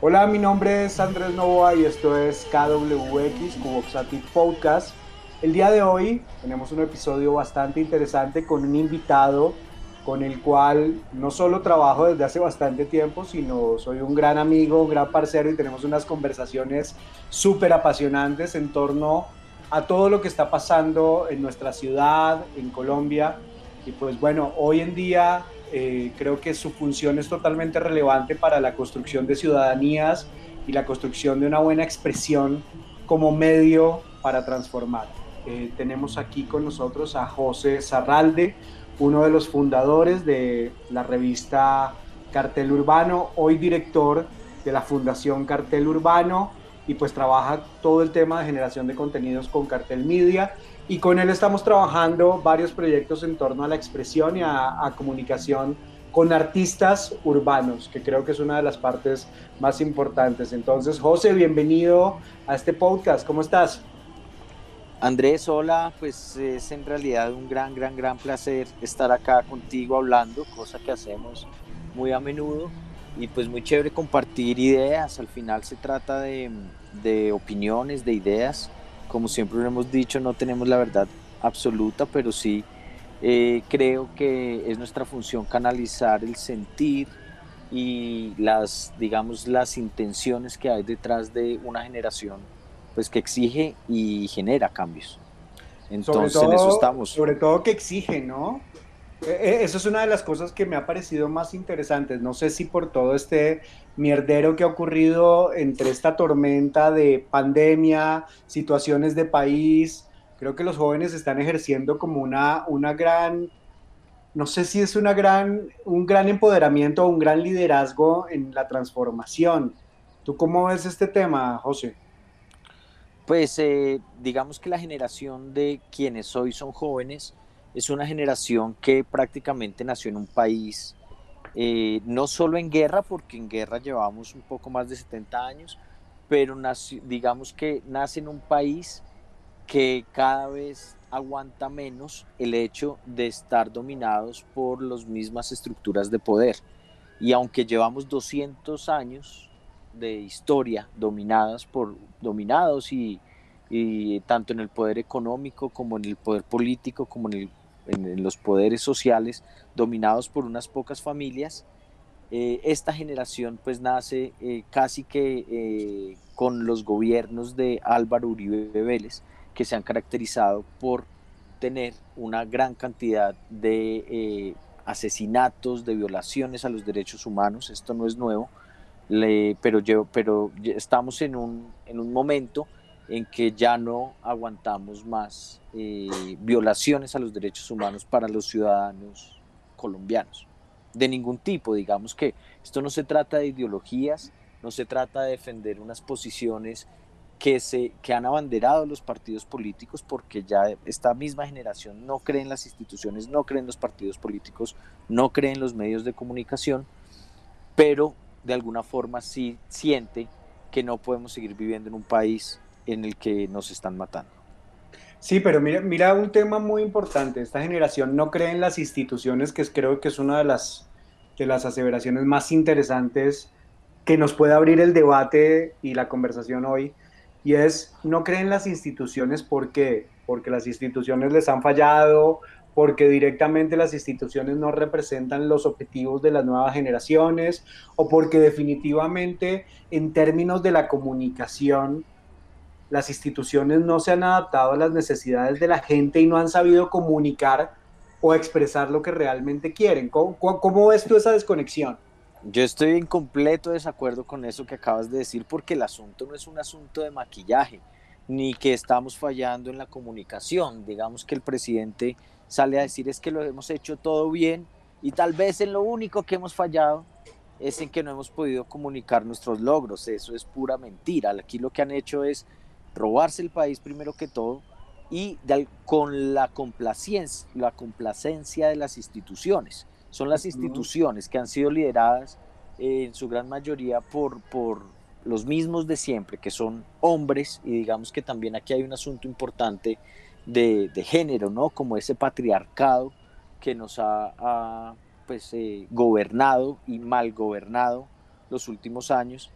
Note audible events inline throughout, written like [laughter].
Hola, mi nombre es Andrés Novoa y esto es KWX, Cuboxatic Podcast. El día de hoy tenemos un episodio bastante interesante con un invitado con el cual no solo trabajo desde hace bastante tiempo, sino soy un gran amigo, un gran parcero y tenemos unas conversaciones súper apasionantes en torno a todo lo que está pasando en nuestra ciudad, en Colombia. Y pues bueno, hoy en día eh, creo que su función es totalmente relevante para la construcción de ciudadanías y la construcción de una buena expresión como medio para transformar. Eh, tenemos aquí con nosotros a José Zarralde, uno de los fundadores de la revista Cartel Urbano, hoy director de la Fundación Cartel Urbano y pues trabaja todo el tema de generación de contenidos con Cartel Media y con él estamos trabajando varios proyectos en torno a la expresión y a, comunicación con artistas urbanos, que creo que es una de las partes más importantes. Entonces, José, bienvenido a este podcast. ¿Cómo estás? Andrés, hola, pues es en realidad un gran, gran, gran placer estar acá contigo hablando, cosa que hacemos muy a menudo y pues muy chévere compartir ideas, al final se trata de, de opiniones, de ideas, como siempre hemos dicho, no tenemos la verdad absoluta, pero sí eh, creo que es nuestra función canalizar el sentir y las, digamos, las intenciones que hay detrás de una generación pues que exige y genera cambios. Entonces en eso estamos. Sobre todo que exige, ¿no? E, e, eso es una de las cosas que me ha parecido más interesantes. No sé si por todo este mierdero que ha ocurrido entre esta tormenta de pandemia, situaciones de país, creo que los jóvenes están ejerciendo como una, una gran, no sé si es una gran, un gran empoderamiento o un gran liderazgo en la transformación. ¿Tú cómo ves este tema, José? Pues eh, digamos que la generación de quienes hoy son jóvenes es una generación que prácticamente nació en un país, eh, no solo en guerra, porque en guerra llevamos un poco más de 70 años, pero digamos que nace en un país que cada vez aguanta menos el hecho de estar dominados por las mismas estructuras de poder. Y aunque llevamos 200 años de historia dominadas por dominados y, tanto en el poder económico como en el poder político como en, los poderes sociales dominados por unas pocas familias eh, esta generación pues nace eh, casi que eh, con los gobiernos de Álvaro Uribe Vélez que se han caracterizado por tener una gran cantidad de asesinatos, de violaciones a los derechos humanos, esto no es nuevo, pero, yo, pero estamos en un, en un momento en que ya no aguantamos más eh, violaciones a los derechos humanos para los ciudadanos colombianos, de ningún tipo, digamos que esto no se trata de ideologías, no se trata de defender unas posiciones que, se, que han abanderado los partidos políticos, porque ya esta misma generación no cree en las instituciones, no cree en los partidos políticos, no cree en los medios de comunicación, pero de alguna forma sí siente que no podemos seguir viviendo en un país en el que nos están matando. Sí, pero mira, mira un tema muy importante. Esta generación no cree en las instituciones, que creo que es una de las, de las aseveraciones más interesantes que nos puede abrir el debate y la conversación hoy. Y es, no creen en las instituciones, ¿por qué? Porque las instituciones les han fallado, porque directamente las instituciones no representan los objetivos de las nuevas generaciones o porque definitivamente en términos de la comunicación las instituciones no se han adaptado a las necesidades de la gente y no han sabido comunicar o expresar lo que realmente quieren. ¿Cómo, ves tú esa desconexión? Yo estoy en completo desacuerdo con eso que acabas de decir porque el asunto no es un asunto de maquillaje ni que estamos fallando en la comunicación. Digamos que el presidente sale a decir es que lo hemos hecho todo bien y tal vez en lo único que hemos fallado es en que no hemos podido comunicar nuestros logros. Eso es pura mentira. Aquí lo que han hecho es robarse el país primero que todo y con la complacencia, la complacencia de las instituciones. Son las instituciones que han sido lideradas eh, en su gran mayoría por, por los mismos de siempre, que son hombres, y digamos que también aquí hay un asunto importante de, género, ¿no? Como ese patriarcado que nos ha, pues, eh, gobernado y mal gobernado los últimos años.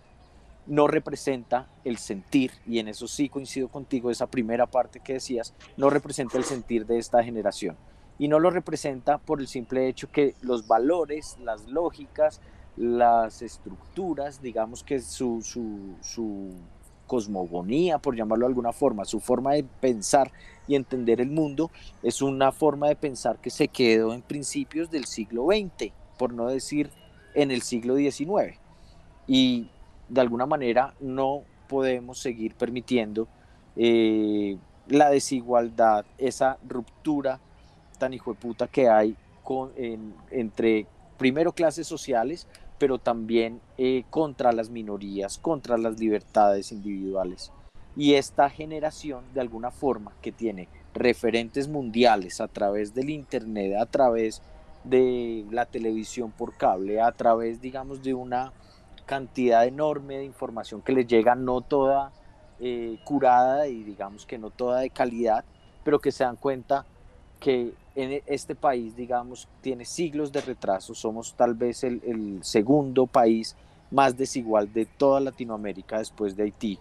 No representa el sentir, y en eso sí coincido contigo, esa primera parte que decías, no representa el sentir de esta generación. Y no lo representa por el simple hecho que los valores, las lógicas, las estructuras, digamos que su, su, su cosmogonía, por llamarlo de alguna forma, su forma de pensar y entender el mundo, es una forma de pensar que se quedó en principios del siglo XX, por no decir en el siglo XIX. Y de alguna manera no podemos seguir permitiendo eh, la desigualdad, esa ruptura tan hijo de puta que hay con, entre primero clases sociales, pero también eh, contra las minorías, contra las libertades individuales. Y esta generación, de alguna forma, que tiene referentes mundiales a través del Internet, a través de la televisión por cable, a través, digamos, de una cantidad enorme de información que les llega, no toda eh, curada y digamos que no toda de calidad, pero que se dan cuenta que en este país, digamos, tiene siglos de retraso, somos tal vez el, segundo país más desigual de toda Latinoamérica después de Haití.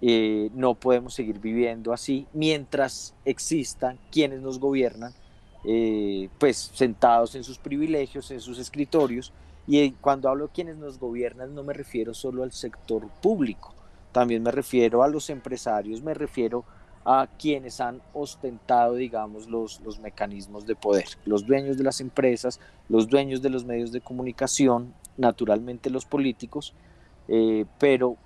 Eh, no podemos seguir viviendo así mientras existan quienes nos gobiernan, eh, pues sentados en sus privilegios, en sus escritorios, y cuando hablo de quienes nos gobiernan no me refiero solo al sector público, también me refiero a los empresarios, me refiero a quienes han ostentado, digamos, los, los mecanismos de poder, los dueños de las empresas, los dueños de los medios de comunicación, naturalmente los políticos, eh, pero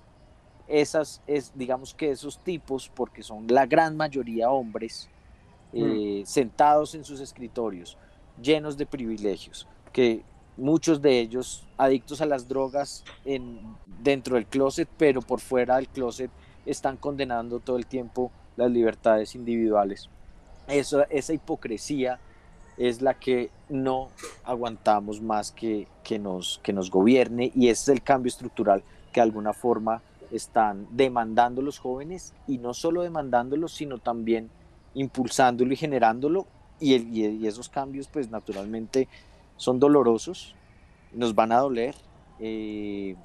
esas, es, digamos que esos tipos, porque son la gran mayoría hombres, eh, mm. sentados en sus escritorios, llenos de privilegios, que muchos de ellos adictos a las drogas en, dentro del closet, pero por fuera del closet están condenando todo el tiempo las libertades individuales. Eso, esa hipocresía es la que no aguantamos más que, que, nos, que nos gobierne y es el cambio estructural que de alguna forma están demandando los jóvenes y no solo demandándolos, sino también impulsándolo y generándolo y esos cambios pues naturalmente son dolorosos, nos van a doler, eh,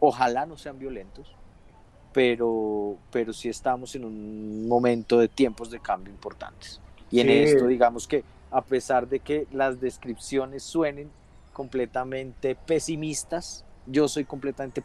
ojalá no sean violentos, pero, pero sí estamos en un momento de tiempos de cambio importantes. Y en esto, digamos que a pesar de que las descripciones suenen completamente pesimistas, yo soy completamente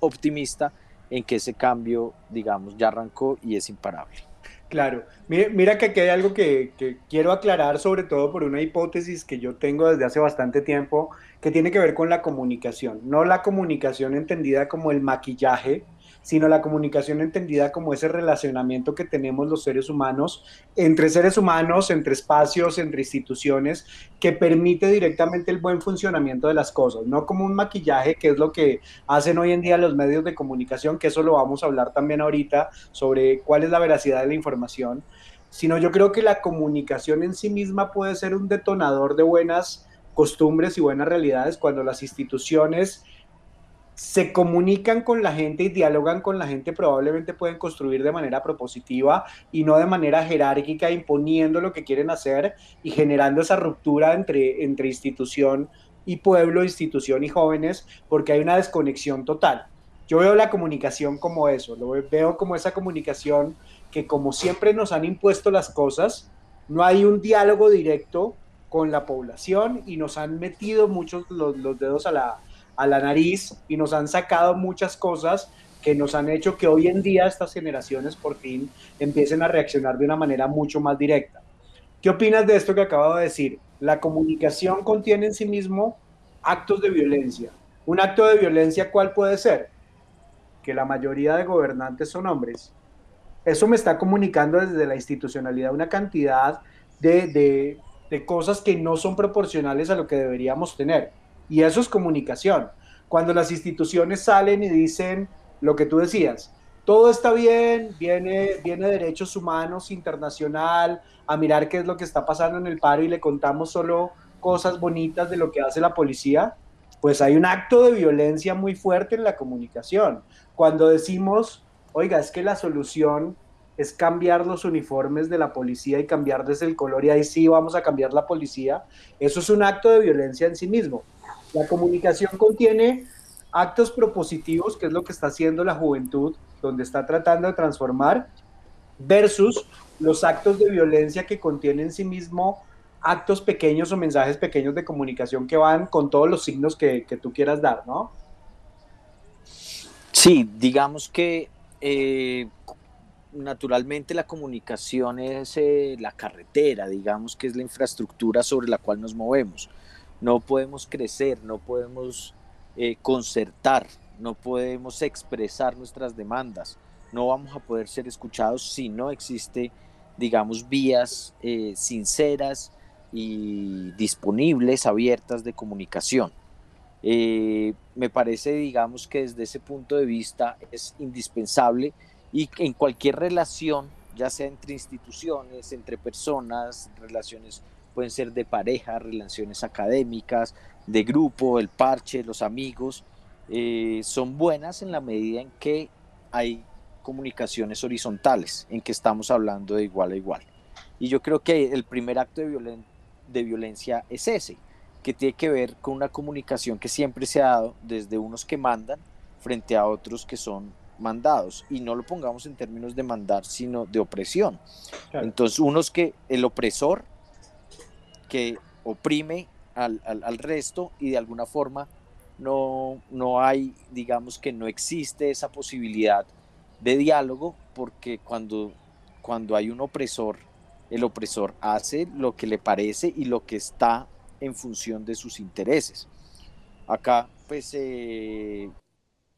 optimista en que ese cambio, digamos, ya arrancó y es imparable. Claro, mira, que aquí hay algo que, que, quiero aclarar, sobre todo por una hipótesis que yo tengo desde hace bastante tiempo, que tiene que ver con la comunicación. No la comunicación entendida como el maquillaje, sino la comunicación entendida como ese relacionamiento que tenemos los seres humanos entre seres humanos, entre espacios, entre instituciones, que permite directamente el buen funcionamiento de las cosas, no como un maquillaje, que es lo que hacen hoy en día los medios de comunicación, que eso lo vamos a hablar también ahorita sobre cuál es la veracidad de la información, sino yo creo que la comunicación en sí misma puede ser un detonador de buenas costumbres y buenas realidades cuando las instituciones se comunican con la gente y dialogan con la gente, probablemente pueden construir de manera propositiva y no de manera jerárquica, imponiendo lo que quieren hacer y generando esa ruptura entre, entre institución y pueblo, institución y jóvenes, porque hay una desconexión total. Yo veo la comunicación como eso, lo veo como esa comunicación que como siempre nos han impuesto las cosas, no hay un diálogo directo con la población y nos han metido muchos los, los dedos a la, a la nariz y nos han sacado muchas cosas que nos han hecho que hoy en día estas generaciones por fin empiecen a reaccionar de una manera mucho más directa. ¿Qué opinas de esto que acabo de decir? La comunicación contiene en sí mismo actos de violencia. Un acto de violencia, ¿cuál puede ser? Que la mayoría de gobernantes son hombres. Eso me está comunicando desde la institucionalidad una cantidad de, de, de cosas que no son proporcionales a lo que deberíamos tener. Y eso es comunicación. Cuando las instituciones salen y dicen lo que tú decías, todo está bien, viene, viene Derechos Humanos Internacional a mirar qué es lo que está pasando en el paro y le contamos solo cosas bonitas de lo que hace la policía, pues hay un acto de violencia muy fuerte en la comunicación. Cuando decimos, oiga, es que la solución es cambiar los uniformes de la policía y cambiarles el color y ahí sí vamos a cambiar la policía, eso es un acto de violencia en sí mismo. La comunicación contiene actos propositivos, que es lo que está haciendo la juventud, donde está tratando de transformar, versus los actos de violencia que contienen en sí mismo actos pequeños o mensajes pequeños de comunicación que van con todos los signos que, tú quieras dar, ¿no? Sí, digamos que eh, naturalmente la comunicación es eh, la carretera, digamos que es la infraestructura sobre la cual nos movemos. No podemos crecer, no podemos eh, concertar, no podemos expresar nuestras demandas, no vamos a poder ser escuchados si no existe, digamos, vías eh, sinceras y disponibles, abiertas de comunicación. me parece, digamos, que desde ese punto de vista es indispensable y en cualquier relación, ya sea entre instituciones, entre personas, relaciones pueden ser de pareja, relaciones académicas, de grupo, el parche, los amigos, eh, son buenas en la medida en que hay comunicaciones horizontales, en que estamos hablando de igual a igual. Y yo creo que el primer acto de, de violencia es ese, que tiene que ver con una comunicación que siempre se ha dado desde unos que mandan frente a otros que son mandados y no lo pongamos en términos de mandar, sino de opresión. Entonces, unos que el opresor que oprime al, al, resto y de alguna forma no, no hay, digamos que no existe esa posibilidad de diálogo porque cuando, cuando hay un opresor, el opresor hace lo que le parece y lo que está en función de sus intereses. Acá, pues, eh,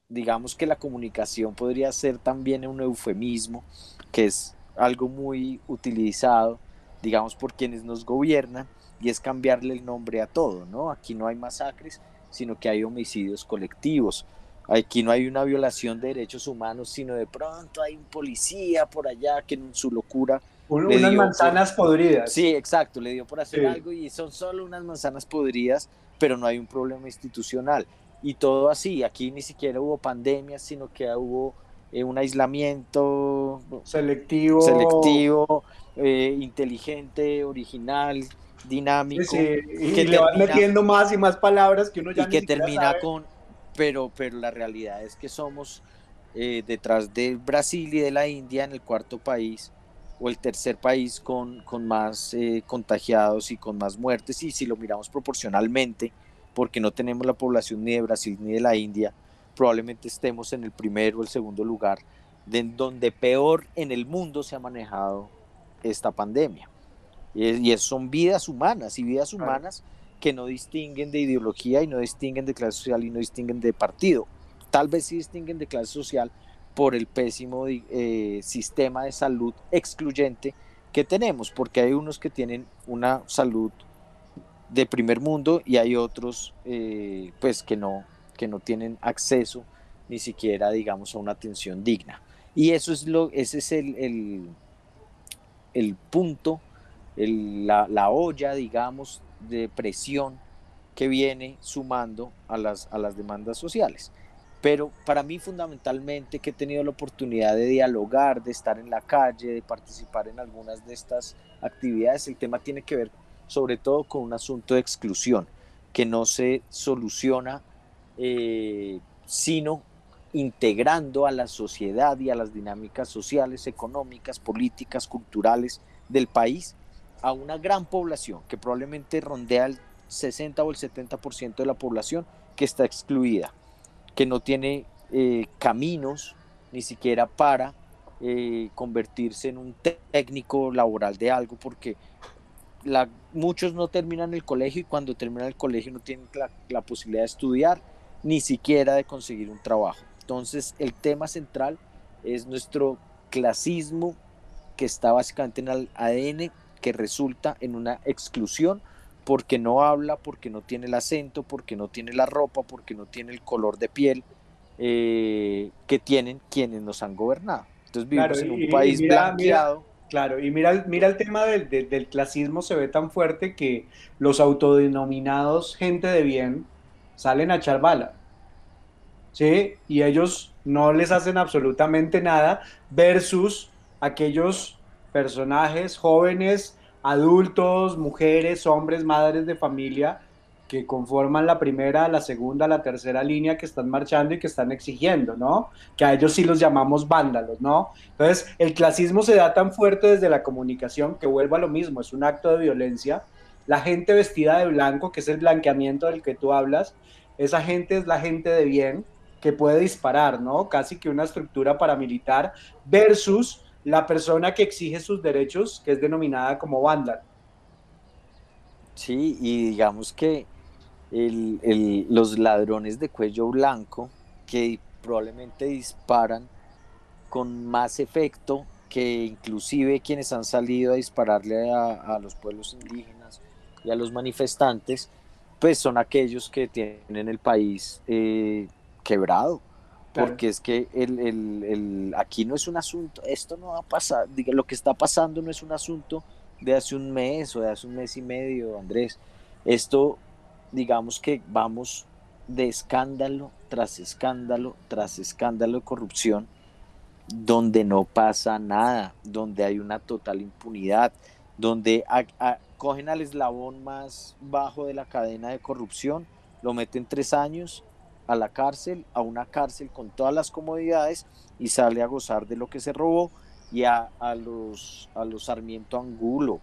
digamos que la comunicación podría ser también un eufemismo, que es algo muy utilizado, digamos, por quienes nos gobiernan, y es cambiarle el nombre a todo, ¿no? Aquí no hay masacres, sino que hay homicidios colectivos. Aquí no hay una violación de derechos humanos, sino de pronto hay un policía por allá que en su locura... unas manzanas podridas. Sí, exacto, le dio por hacer algo y son solo unas manzanas podridas, pero no hay un problema institucional y todo así. Aquí ni siquiera hubo pandemia, sino que hubo eh, un aislamiento selectivo, selectivo eh, inteligente, original, dinámico. Y que le van metiendo más y más palabras que uno ya y que termina con, pero, pero la realidad es que somos eh, detrás de Brasil y de la India en el cuarto país o el tercer país con, con más contagiados y con más muertes y si lo miramos proporcionalmente porque no tenemos la población ni de Brasil ni de la India, probablemente estemos en el primero o el segundo lugar de donde peor en el mundo se ha manejado esta pandemia. Y, es, son vidas humanas y vidas humanas que no distinguen de ideología y no distinguen de clase social y no distinguen de partido. Tal vez sí distinguen de clase social por el pésimo eh, sistema de salud excluyente que tenemos, porque hay unos que tienen una salud de primer mundo y hay otros eh, pues que no, que no tienen acceso ni siquiera digamos a una atención digna. Y eso es lo, ese es el, el, punto, la, la, olla digamos de presión que viene sumando a las, a las demandas sociales. Pero para mí fundamentalmente que he tenido la oportunidad de dialogar, de estar en la calle, de participar en algunas de estas actividades, el tema tiene que ver sobre todo con un asunto de exclusión que no se soluciona eh, sino integrando a la sociedad y a las dinámicas sociales, económicas, políticas, culturales del país a una gran población que probablemente rondea el 60 o el 70% de la población que está excluida, que no tiene eh, caminos ni siquiera para eh, convertirse en un técnico laboral de algo, porque muchos no terminan el colegio y cuando terminan el colegio no tienen la, posibilidad de estudiar ni siquiera de conseguir un trabajo. Entonces el tema central es nuestro clasismo que está básicamente en el ADN que resulta en una exclusión porque no habla, porque no tiene el acento, porque no tiene la ropa, porque no tiene el color de piel eh, que tienen quienes nos han gobernado. Entonces vivimos en un país blanqueado. Claro, y mira, mira el tema del, del, clasismo, se ve tan fuerte que los autodenominados gente de bien salen a echar bala. ¿Sí? Y ellos no les hacen absolutamente nada versus aquellos personajes jóvenes, adultos, mujeres, hombres, madres de familia que conforman la primera, la segunda, la tercera línea que están marchando y que están exigiendo, ¿no? Que a ellos sí los llamamos vándalos, ¿no? Entonces, el clasismo se da tan fuerte desde la comunicación que vuelva a lo mismo, es un acto de violencia. La gente vestida de blanco, que es el blanqueamiento del que tú hablas, esa gente es la gente de bien que puede disparar, ¿no? Casi que una estructura paramilitar versus la persona que exige sus derechos, que es denominada como vándalo. Sí, y digamos que los ladrones de cuello blanco que probablemente disparan con más efecto que inclusive quienes han salido a dispararle a, los pueblos indígenas y a los manifestantes, pues son aquellos que tienen el país eh, quebrado. Porque es que el, aquí no es un asunto, esto no va a pasar, lo que está pasando no es un asunto de hace un mes o de hace un mes y medio, Andrés. Esto digamos que vamos de escándalo tras escándalo tras escándalo de corrupción, donde no pasa nada, donde hay una total impunidad, donde cogen al eslabón más bajo de la cadena de corrupción, lo meten tres años a la cárcel, a una cárcel con todas las comodidades y sale a gozar de lo que se robó y a, los, a los Sarmiento Angulo,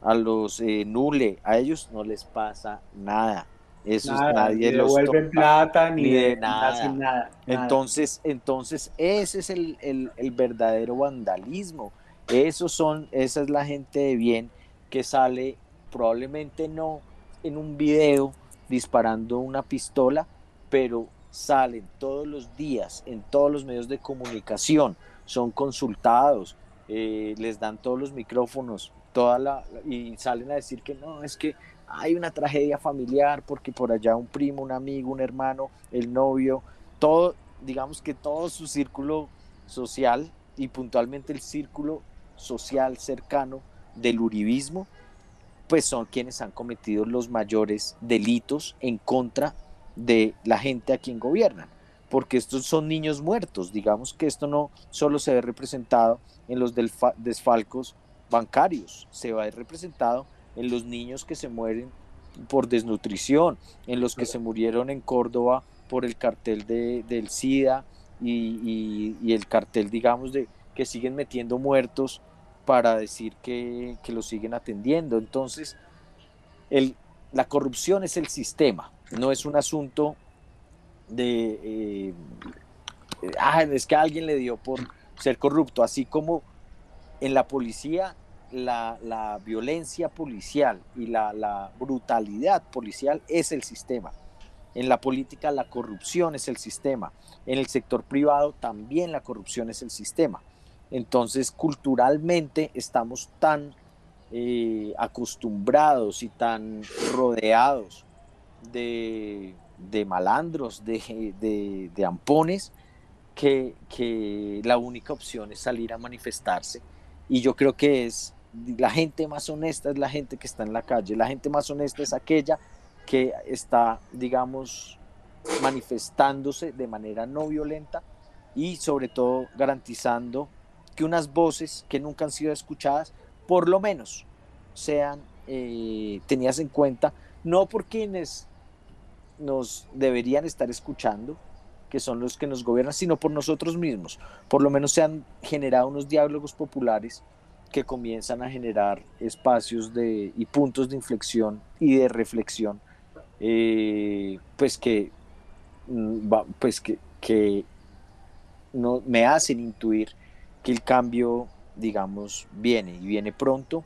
a los eh, Nule, a ellos no les pasa nada. Eso nadie los devuelven plata ni, de, nada. nada. Entonces, entonces ese es el, el, verdadero vandalismo. Esos son, esa es la gente de bien que sale probablemente no en un video disparando una pistola, pero salen todos los días en todos los medios de comunicación, son consultados, eh, les dan todos los micrófonos, toda la, y salen a decir que no, es que hay una tragedia familiar porque por allá un primo, un amigo, un hermano, el novio, todo, digamos que todo su círculo social y puntualmente el círculo social cercano del uribismo, pues son quienes han cometido los mayores delitos en contra de la gente a quien gobiernan, porque estos son niños muertos, digamos que esto no solo se ve representado en los desfalcos bancarios, se va a ver representado en los niños que se mueren por desnutrición, en los que se murieron en Córdoba por el cartel de, del SIDA y, el cartel, digamos, de que siguen metiendo muertos para decir que, que los siguen atendiendo. Entonces, el, la corrupción es el sistema, no es un asunto de, eh, ah, es que alguien le dio por ser corrupto, así como en la policía la, violencia policial y la, brutalidad policial es el sistema. En la política la corrupción es el sistema. En el sector privado también la corrupción es el sistema. Entonces, culturalmente estamos tan eh, acostumbrados y tan rodeados de, malandros, de, de, ampones, que, que la única opción es salir a manifestarse. Y yo creo que es la gente más honesta es la gente que está en la calle, la gente más honesta es aquella que está, digamos, manifestándose de manera no violenta y sobre todo garantizando que unas voces que nunca han sido escuchadas, por lo menos sean eh, tenidas en cuenta, no por quienes nos deberían estar escuchando, que son los que nos gobiernan, sino por nosotros mismos. Por lo menos se han generado unos diálogos populares que comienzan a generar espacios de, y puntos de inflexión y de reflexión, eh, pues que, mm, pues que, que no, me hacen intuir que el cambio, digamos, viene y viene pronto.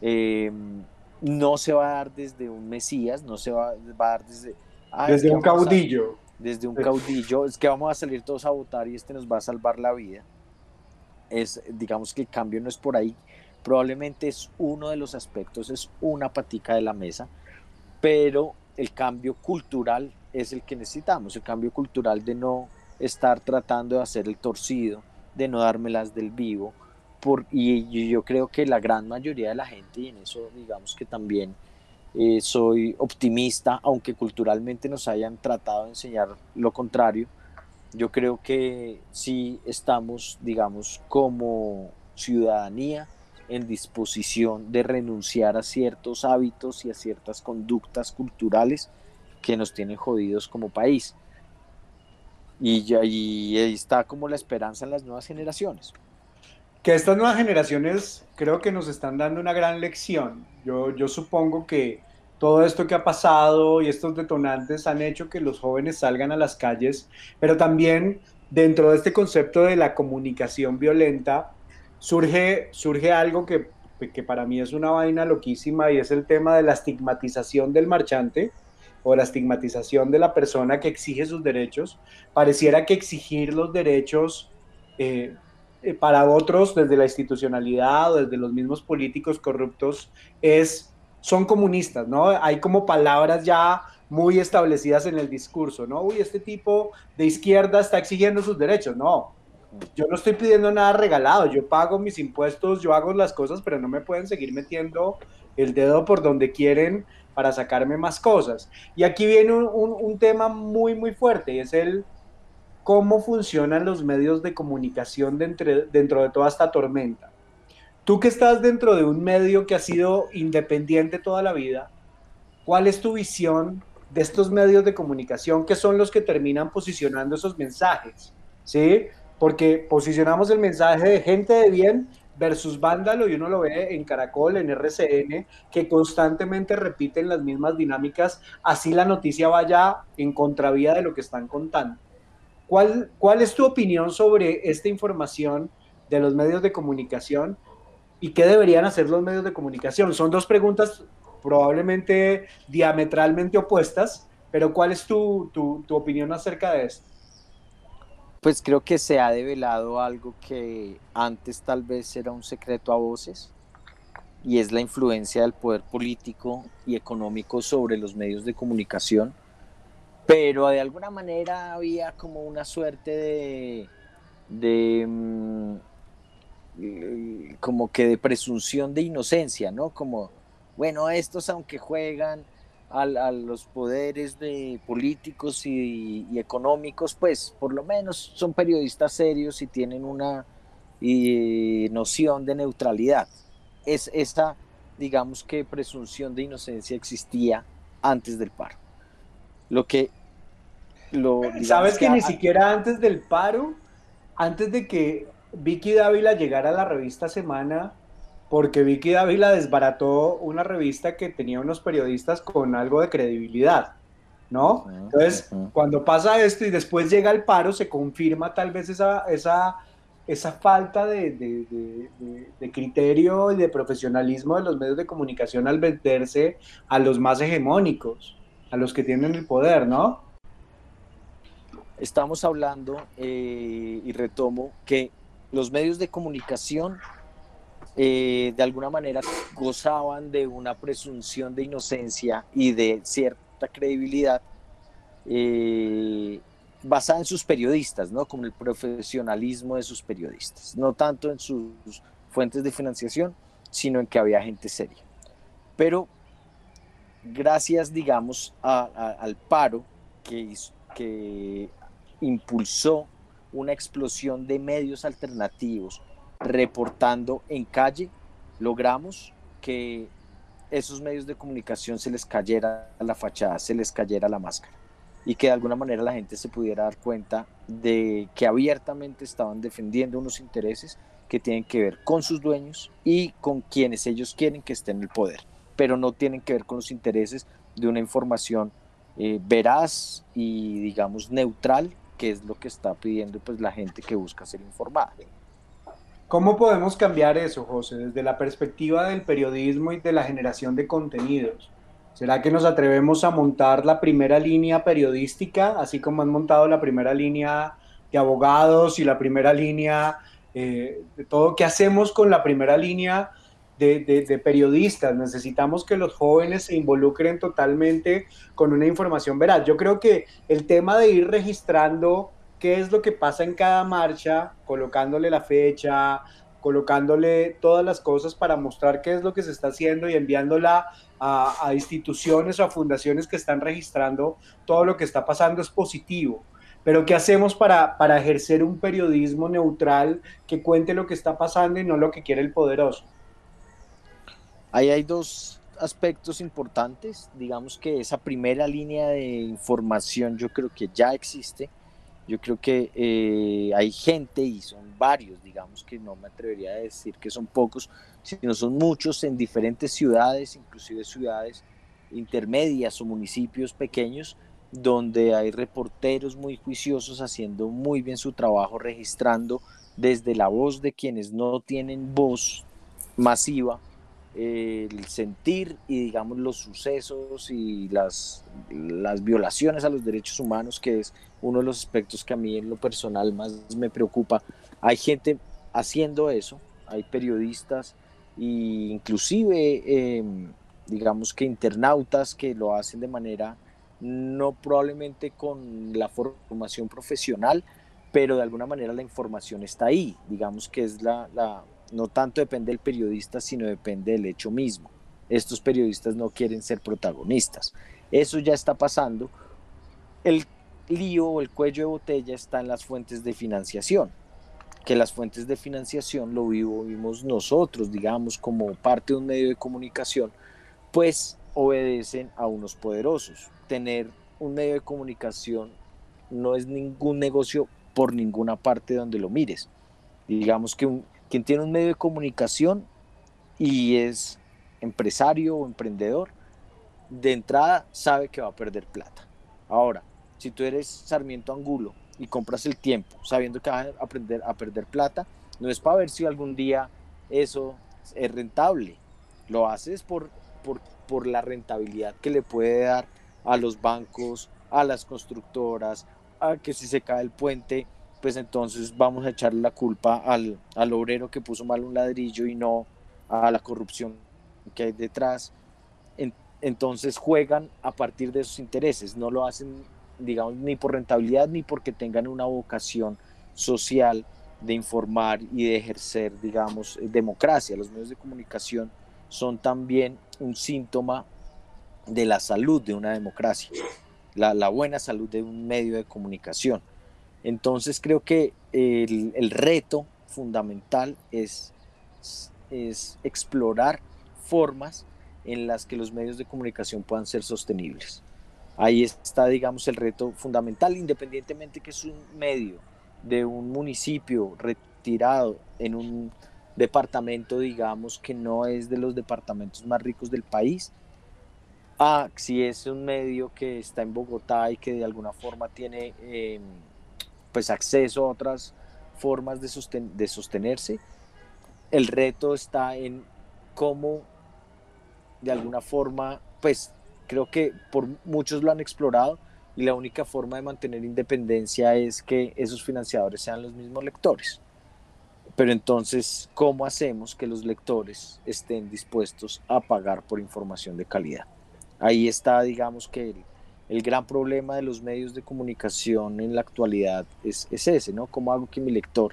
Eh, no se va a dar desde un Mesías, no se va, a dar desde... desde un caudillo. desde un caudillo, es que vamos a salir todos a votar y este nos va a salvar la vida. Es, digamos que el cambio no es por ahí, probablemente es uno de los aspectos, es una patica de la mesa, pero el cambio cultural es el que necesitamos, el cambio cultural de no estar tratando de hacer el torcido, de no dármelas del vivo, por, y yo creo que la gran mayoría de la gente, y en eso digamos que también eh, soy optimista, aunque culturalmente nos hayan tratado de enseñar lo contrario, yo creo que sí estamos, digamos, como ciudadanía en disposición de renunciar a ciertos hábitos y a ciertas conductas culturales que nos tienen jodidos como país. Y, ahí está como la esperanza en las nuevas generaciones. Que estas nuevas generaciones creo que nos están dando una gran lección. Yo, yo supongo que todo esto que ha pasado y estos detonantes han hecho que los jóvenes salgan a las calles, pero también dentro de este concepto de la comunicación violenta surge, surge algo que, que para mí es una vaina loquísima y es el tema de la estigmatización del marchante o la estigmatización de la persona que exige sus derechos. Pareciera que exigir los derechos eh, eh, para otros desde la institucionalidad o desde los mismos políticos corruptos es, son comunistas, ¿no? Hay como palabras ya muy establecidas en el discurso, ¿no? Uy, este tipo de izquierda está exigiendo sus derechos, no. Yo no estoy pidiendo nada regalado, yo pago mis impuestos, yo hago las cosas, pero no me pueden seguir metiendo el dedo por donde quieren para sacarme más cosas. Y aquí viene un, tema muy, muy fuerte, y es el cómo funcionan los medios de comunicación dentro de toda esta tormenta. Tú que estás dentro de un medio que ha sido independiente toda la vida, ¿cuál es tu visión de estos medios de comunicación que son los que terminan posicionando esos mensajes? ¿Sí? Porque posicionamos el mensaje de gente de bien versus Vándalo y uno lo ve en Caracol, en RCN, que constantemente repiten las mismas dinámicas, así la noticia vaya en contravía de lo que están contando. ¿Cuál, ¿Cuál es tu opinión sobre esta información de los medios de comunicación y qué deberían hacer los medios de comunicación? Son dos preguntas probablemente diametralmente opuestas, pero ¿cuál es tu, tu, tu opinión acerca de esto? Pues creo que se ha develado algo que antes tal vez era un secreto a voces y es la influencia del poder político y económico sobre los medios de comunicación, pero de alguna manera había como una suerte de, de mm, como que de presunción de inocencia, ¿no? Como, bueno, estos aunque juegan a, los poderes de políticos y, económicos, pues por lo menos son periodistas serios y tienen una noción de neutralidad. Es esta, digamos que presunción de inocencia existía antes del paro. Lo que lo, ¿Sabes que, ni siquiera antes del paro, antes de que Vicky Dávila llegara a la revista Semana, porque Vicky Dávila desbarató una revista que tenía unos periodistas con algo de credibilidad, ¿no? Entonces, cuando pasa esto y después llega el paro, se confirma tal vez esa, esa, esa falta de, de, criterio y de profesionalismo de los medios de comunicación al venderse a los más hegemónicos, a los que tienen el poder, ¿no? Estamos hablando, eh, y retomo, que los medios de comunicación eh, de alguna manera gozaban de una presunción de inocencia y de cierta credibilidad eh, basada en sus periodistas, ¿no? Como el profesionalismo de sus periodistas, no tanto en sus fuentes de financiación, sino en que había gente seria. Pero gracias, digamos, al paro que, que impulsó una explosión de medios alternativos reportando en calle, logramos que esos medios de comunicación se les cayera la fachada, se les cayera la máscara y que de alguna manera la gente se pudiera dar cuenta de que abiertamente estaban defendiendo unos intereses que tienen que ver con sus dueños y con quienes ellos quieren que estén en el poder, pero no tienen que ver con los intereses de una información eh, veraz y digamos neutral, que es lo que está pidiendo pues la gente que busca ser informada. ¿Cómo podemos cambiar eso, José, desde la perspectiva del periodismo y de la generación de contenidos? ¿Será que nos atrevemos a montar la primera línea periodística, así como han montado la primera línea de abogados y la primera línea eh, de todo? ¿Qué hacemos con la primera línea de, de, periodistas? Necesitamos que los jóvenes se involucren totalmente con una información veraz. Yo creo que el tema de ir registrando qué es lo que pasa en cada marcha, colocándole la fecha, colocándole todas las cosas para mostrar qué es lo que se está haciendo y enviándola a, instituciones o a fundaciones que están registrando todo lo que está pasando es positivo. Pero ¿qué hacemos para, para ejercer un periodismo neutral que cuente lo que está pasando y no lo que quiere el poderoso? Ahí hay dos, aspectos importantes. Digamos que esa primera línea de información yo creo que ya existe. Yo creo que eh, hay gente y son varios, digamos que no me atrevería a decir que son pocos, sino son muchos en diferentes ciudades, inclusive ciudades intermedias o municipios pequeños, donde hay reporteros muy juiciosos haciendo muy bien su trabajo, registrando desde la voz de quienes no tienen voz masiva el sentir y digamos los sucesos y las, las violaciones a los derechos humanos, que es uno de los aspectos que a mí en lo personal más me preocupa. Hay gente haciendo eso, hay periodistas e inclusive em, digamos que internautas que lo hacen de manera no probablemente con la formación profesional, pero de alguna manera la información está ahí, digamos que es la no tanto depende del periodista, sino depende del hecho mismo. Estos periodistas no quieren ser protagonistas. Eso ya está pasando. El lío o el cuello de botella está en las fuentes de financiación, que las fuentes de financiación lo vimos nosotros, digamos, como parte de un medio de comunicación, pues obedecen a unos poderosos. Tener un medio de comunicación no es ningún negocio por ninguna parte donde lo mires. Digamos que un, quien tiene un medio de comunicación y es empresario o emprendedor, de entrada sabe que va a perder plata. Ahora, si tú eres Sarmiento Angulo y compras el tiempo sabiendo que vas a aprender a perder plata, no es para ver si algún día eso es rentable. Lo haces por, por, por la rentabilidad que le puede dar a los bancos, a las constructoras, a que si se cae el puente, pues entonces vamos a echarle la culpa al, al obrero que puso mal un ladrillo y no a la corrupción que hay detrás. entonces juegan a partir de esos intereses, no lo hacen, digamos, ni por rentabilidad ni porque tengan una vocación social de informar y de ejercer, digamos, democracia. Los medios de comunicación son también un síntoma de la salud de una democracia, la, la buena salud de un medio de comunicación. Entonces creo que el, reto fundamental es, es explorar formas en las que los medios de comunicación puedan ser sostenibles. Ahí está, digamos, el reto fundamental, independientemente que es un medio de un municipio retirado en un departamento, digamos, que no es de los departamentos más ricos del país, a si es un medio que está en Bogotá y que de alguna forma tiene... Em, pues acceso a otras formas de, sostenerse. El reto está en cómo de alguna forma, pues creo que por muchos lo han explorado y la única forma de mantener independencia es que esos financiadores sean los mismos lectores. Pero entonces, ¿cómo hacemos que los lectores estén dispuestos a pagar por información de calidad? Ahí está, digamos que el, el gran problema de los medios de comunicación en la actualidad es, ese, ¿no? ¿Cómo hago que mi lector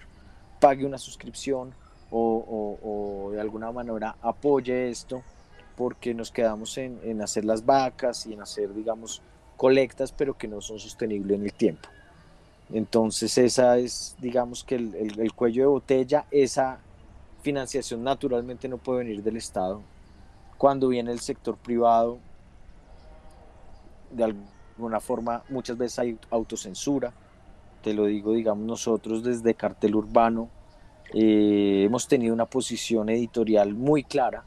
pague una suscripción o, de alguna manera apoye esto? Porque nos quedamos en, hacer las vacas y en hacer, digamos, colectas, pero que no son sostenibles en el tiempo. Entonces esa es, digamos que el, el, cuello de botella, esa financiación naturalmente no puede venir del Estado. Cuando viene el sector privado, de alguna forma muchas veces hay autocensura, te lo digo, digamos, nosotros desde Cartel Urbano eh, hemos tenido una posición editorial muy clara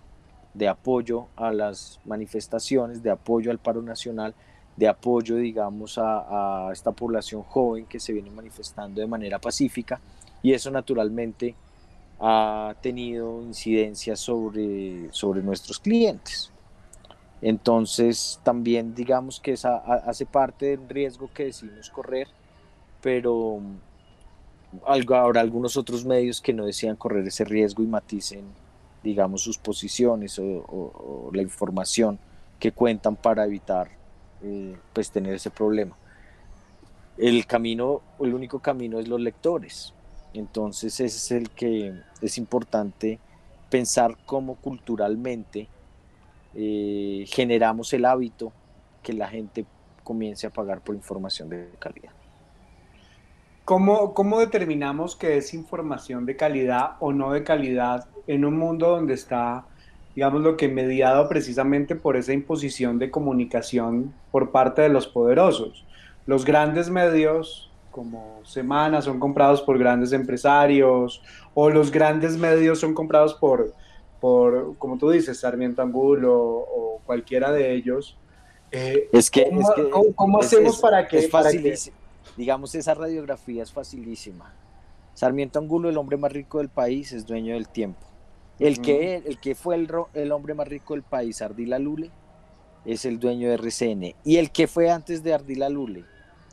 de apoyo a las manifestaciones, de apoyo al paro nacional, de apoyo, digamos, a, esta población joven que se viene manifestando de manera pacífica y eso naturalmente ha tenido incidencia sobre, sobre nuestros clientes. Entonces también digamos que esa hace parte del riesgo que decidimos correr, pero habrá algunos otros medios que no decían correr ese riesgo y maticen, digamos, sus posiciones o, la información que cuentan para evitar eh, pues tener ese problema. El camino, el único camino es los lectores. Entonces es el que es importante pensar cómo culturalmente eh, generamos el hábito que la gente comience a pagar por información de calidad. ¿Cómo, ¿Cómo determinamos que es información de calidad o no de calidad en un mundo donde está digamos lo que mediado precisamente por esa imposición de comunicación por parte de los poderosos. Los grandes medios como Semana son comprados por grandes empresarios o los grandes medios son comprados por, por como tú dices, Sarmiento Angulo o cualquiera de ellos. Eh, es que, ¿cómo, hacemos para que, para que... Digamos, esa radiografía es facilísima. Sarmiento Angulo, el hombre más rico del país, es dueño del tiempo. El, que, el que fue el, el, hombre más rico del país, Ardila Lule, es el dueño de RCN. Y el que fue antes de Ardila Lule,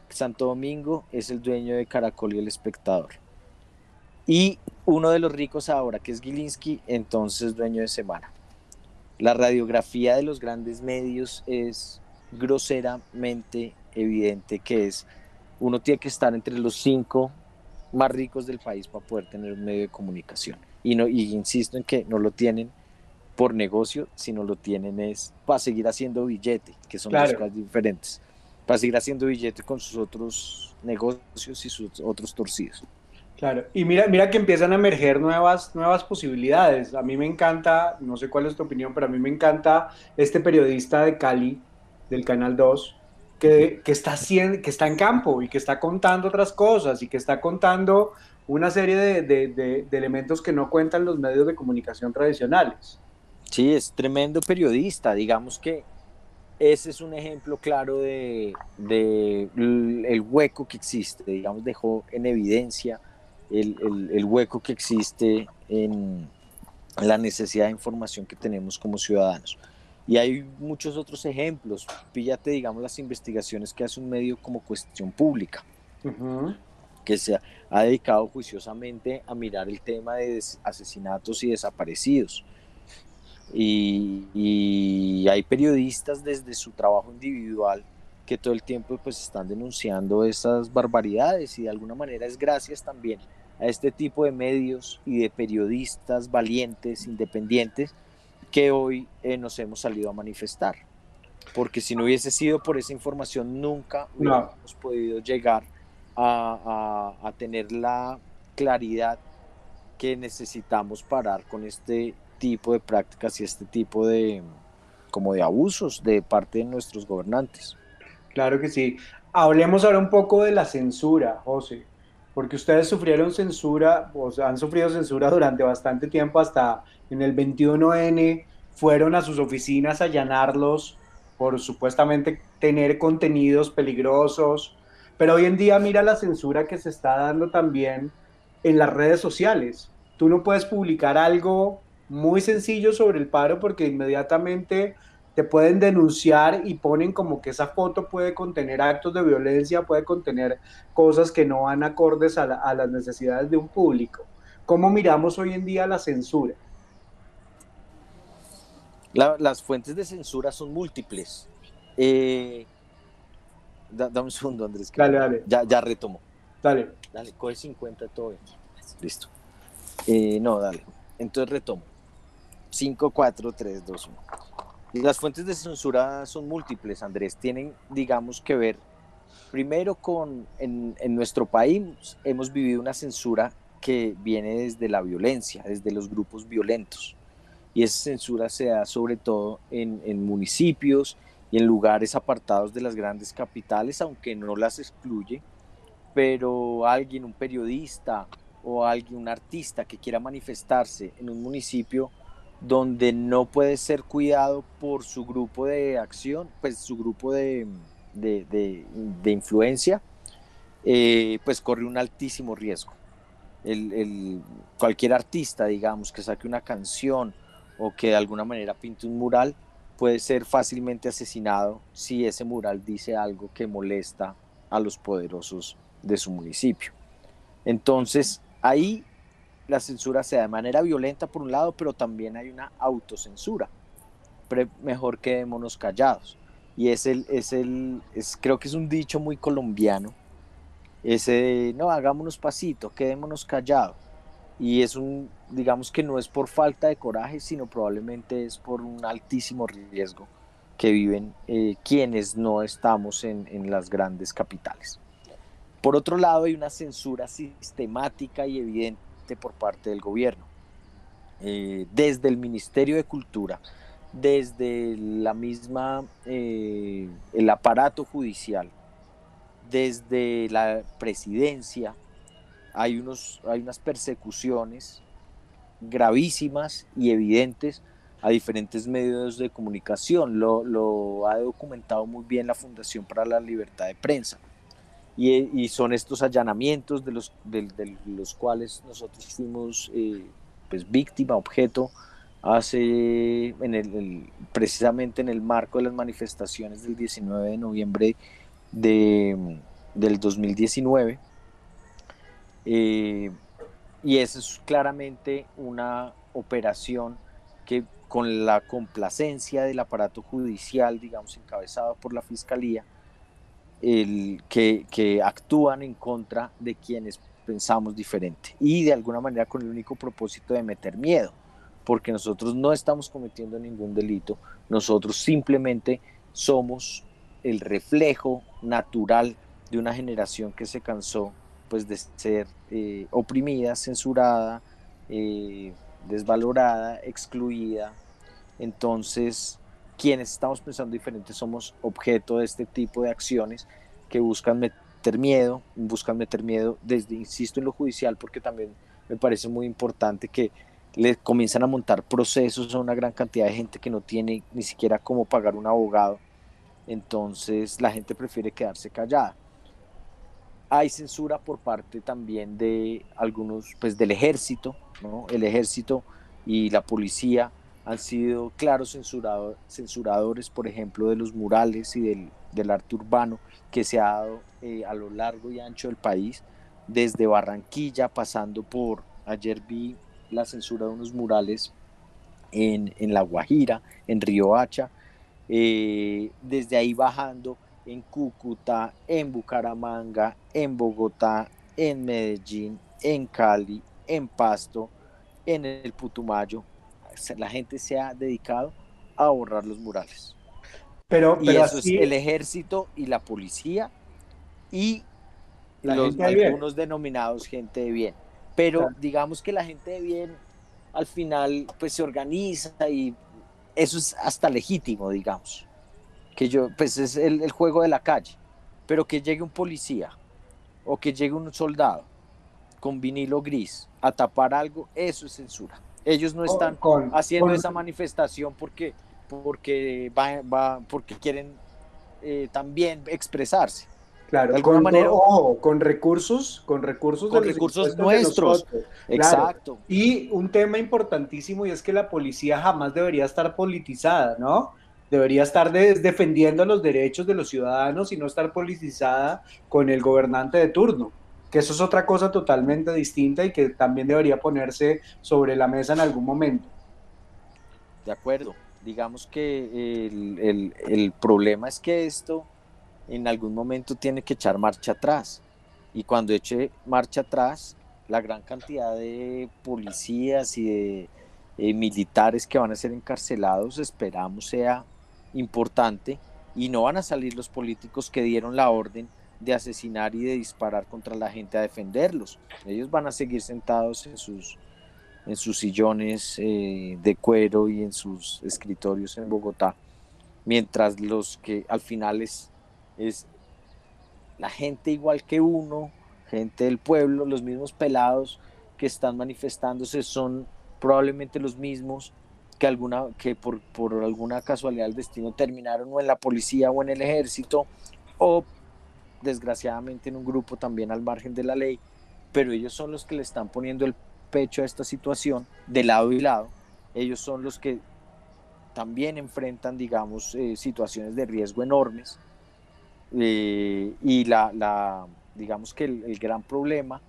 Santo Domingo, es el dueño de Caracol y El Espectador. Y uno de los ricos ahora, que es Gilinski, entonces dueño de Semana. La radiografía de los grandes medios es groseramente evidente que es, uno tiene que estar entre los cinco más ricos del país para poder tener un medio de comunicación. Y, no, y insisto en que no lo tienen por negocio, sino lo tienen es para seguir haciendo billete, que son dos cosas diferentes. Para seguir haciendo billete con sus otros negocios y sus otros torcidos. Claro, y mira, mira que empiezan a emerger nuevas, nuevas posibilidades. A mí me encanta, no sé cuál es tu opinión, pero a mí me encanta este periodista de Cali, del Canal 2, que, está, haciendo, que está en campo y que está contando otras cosas y que está contando una serie de, elementos que no cuentan los medios de comunicación tradicionales. Sí, es tremendo periodista. Digamos que ese es un ejemplo claro de, el hueco que existe. Digamos, dejó en evidencia el hueco que existe en la necesidad de información que tenemos como ciudadanos. Y hay muchos otros ejemplos. Píllate, digamos, las investigaciones que hace un medio como cuestión pública, que se ha dedicado juiciosamente a mirar el tema de asesinatos y desaparecidos. Y, hay periodistas desde su trabajo individual que todo el tiempo pues están denunciando esas barbaridades y de alguna manera es gracias también a este tipo de medios y de periodistas valientes, independientes, que hoy eh, nos hemos salido a manifestar. Porque si no hubiese sido por esa información, nunca hubiéramos podido llegar a, a, tener la claridad que necesitamos parar con este tipo de prácticas y este tipo de como de abusos de parte de nuestros gobernantes. Claro que sí. Hablemos ahora un poco de la censura, José, porque ustedes sufrieron censura, o sea, han sufrido censura durante bastante tiempo hasta en el 21N fueron a sus oficinas a allanarlos por supuestamente tener contenidos peligrosos, pero hoy en día mira la censura que se está dando también en las redes sociales. Tú no puedes publicar algo muy sencillo sobre el paro porque inmediatamente te pueden denunciar y ponen como que esa foto puede contener actos de violencia, puede contener cosas que no van acordes a, a las necesidades de un público. ¿Cómo miramos hoy en día la censura? las fuentes de censura son múltiples. Eh, dame un segundo, Andrés. Dale, dale. Ya, ya retomo. Dale. Dale, coge 50 todo bien. Listo. Eh, no, dale. Entonces retomo. 5, 4, 3, 2, 1. Las fuentes de censura son múltiples, Andrés. Tienen, digamos, que ver primero con, en, en nuestro país hemos vivido una censura que viene desde la violencia, desde los grupos violentos y esa censura se da sobre todo en, municipios y en lugares apartados de las grandes capitales, aunque no las excluye, pero alguien, un periodista o alguien, un artista que quiera manifestarse en un municipio donde no puede ser cuidado por su grupo de acción, pues su grupo de, influencia, eh, pues corre un altísimo riesgo. cualquier artista, digamos, que saque una canción o que de alguna manera pinte un mural, puede ser fácilmente asesinado si ese mural dice algo que molesta a los poderosos de su municipio. Entonces, ahí la censura se da de manera violenta por un lado, pero también hay una autocensura. mejor quedémonos callados. Y es el, es el, creo que es un dicho muy colombiano, ese no, hagámonos pasito, quedémonos callados y es un, digamos que no es por falta de coraje, sino probablemente es por un altísimo riesgo que viven eh, quienes no estamos en, en, las grandes capitales. Por otro lado, hay una censura sistemática y evidente por parte del gobierno. eh, desde el Ministerio de Cultura, desde la misma, eh, el aparato judicial, desde la presidencia, hay, unos, hay unas persecuciones gravísimas y evidentes a diferentes medios de comunicación. Lo, lo, ha documentado muy bien la Fundación para la Libertad de Prensa. Y, son estos allanamientos de los, de, los cuales nosotros fuimos eh, pues, víctima, objeto, hace en el, precisamente en el marco de las manifestaciones del 19 de noviembre de, del 2019. Eh, y esa es claramente una operación que con la complacencia del aparato judicial, digamos, encabezado por la Fiscalía, el, que, actúan en contra de quienes pensamos diferente y de alguna manera con el único propósito de meter miedo, porque nosotros no estamos cometiendo ningún delito, nosotros simplemente somos el reflejo natural de una generación que se cansó pues de ser eh, oprimida, censurada, eh, desvalorada, excluida. Entonces, quienes estamos pensando diferente somos objeto de este tipo de acciones que buscan meter miedo, buscan meter miedo desde, insisto, en lo judicial, porque también me parece muy importante que le comienzan a montar procesos a una gran cantidad de gente que no tiene ni siquiera cómo pagar un abogado. Entonces la gente prefiere quedarse callada. Hay censura por parte también de algunos, pues del ejército, ¿no? El ejército y la policía han sido claros censurado, censuradores, por ejemplo, de los murales y del, del arte urbano que se ha dado eh, a lo largo y ancho del país, desde Barranquilla, pasando por, ayer vi la censura de unos murales en, en La Guajira, en Río Hacha, eh, desde ahí bajando en Cúcuta, en Bucaramanga, en Bogotá, en Medellín, en Cali, en Pasto, en el Putumayo. La gente se ha dedicado a borrar los murales. Pero, y eso es el ejército y la policía y los, algunos denominados gente de bien. Pero digamos que la gente de bien al final pues se organiza y eso es hasta legítimo, digamos. Que yo, pues es el, el juego de la calle. Pero que llegue un policía o que llegue un soldado con vinilo gris a tapar algo, eso es censura. Ellos no están haciendo esa manifestación porque, porque, va, va porque quieren eh, también expresarse. Claro, con, manera, con recursos, con recursos, con recursos nuestros. Exacto. Y un tema importantísimo y es que la policía jamás debería estar politizada, ¿no? Debería estar defendiendo los derechos de los ciudadanos y no estar politizada con el gobernante de turno que eso es otra cosa totalmente distinta y que también debería ponerse sobre la mesa en algún momento. De acuerdo, digamos que el, el, problema es que esto en algún momento tiene que echar marcha atrás. Y cuando eche marcha atrás, la gran cantidad de policías y de eh, militares que van a ser encarcelados esperamos sea importante. Y no van a salir los políticos que dieron la orden de asesinar y de disparar contra la gente a defenderlos. Ellos van a seguir sentados en sus, en sus sillones eh, de cuero y en sus escritorios en Bogotá, mientras los que al final es, es la gente igual que uno, gente del pueblo, los mismos pelados que están manifestándose son probablemente los mismos que, alguna, que por, por alguna casualidad del destino terminaron o en la policía o en el ejército o desgraciadamente en un grupo también al margen de la ley, pero ellos son los que le están poniendo el pecho a esta situación de lado y lado. Ellos son los que también enfrentan, digamos, eh, situaciones de riesgo enormes. Eh, y la, digamos que el, gran problema,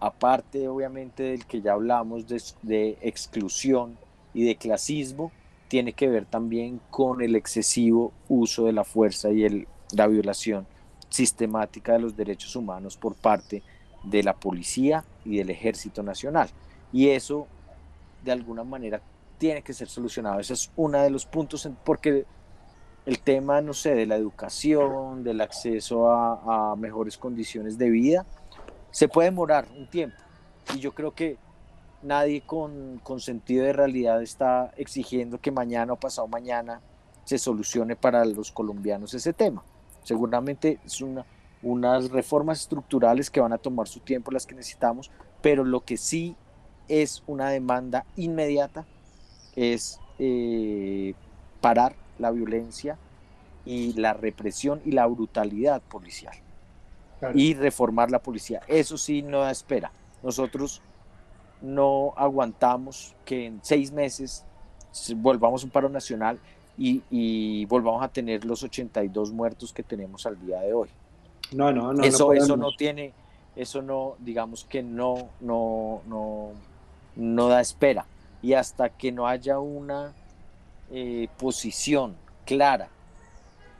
aparte obviamente del que ya hablamos de, de exclusión y de clasismo, tiene que ver también con el excesivo uso de la fuerza y el, la violación sistemática de los derechos humanos por parte de la policía y del ejército nacional. Y eso, de alguna manera, tiene que ser solucionado. Ese es uno de los puntos, porque el tema, no sé, de la educación, del acceso a, mejores condiciones de vida, se puede demorar un tiempo. Y yo creo que nadie con, sentido de realidad está exigiendo que mañana o pasado mañana se solucione para los colombianos ese tema. Seguramente es una, unas reformas estructurales que van a tomar su tiempo, las que necesitamos, pero lo que sí es una demanda inmediata es eh, parar la violencia y la represión y la brutalidad policial y reformar la policía. Eso sí no da espera. Nosotros no aguantamos que en seis meses volvamos a un paro nacional y, volvamos a tener los 82 muertos que tenemos al día de hoy. No, no, no. Eso no, eso no tiene, eso no, digamos que no, no, no, no da espera. Y hasta que no haya una eh, posición clara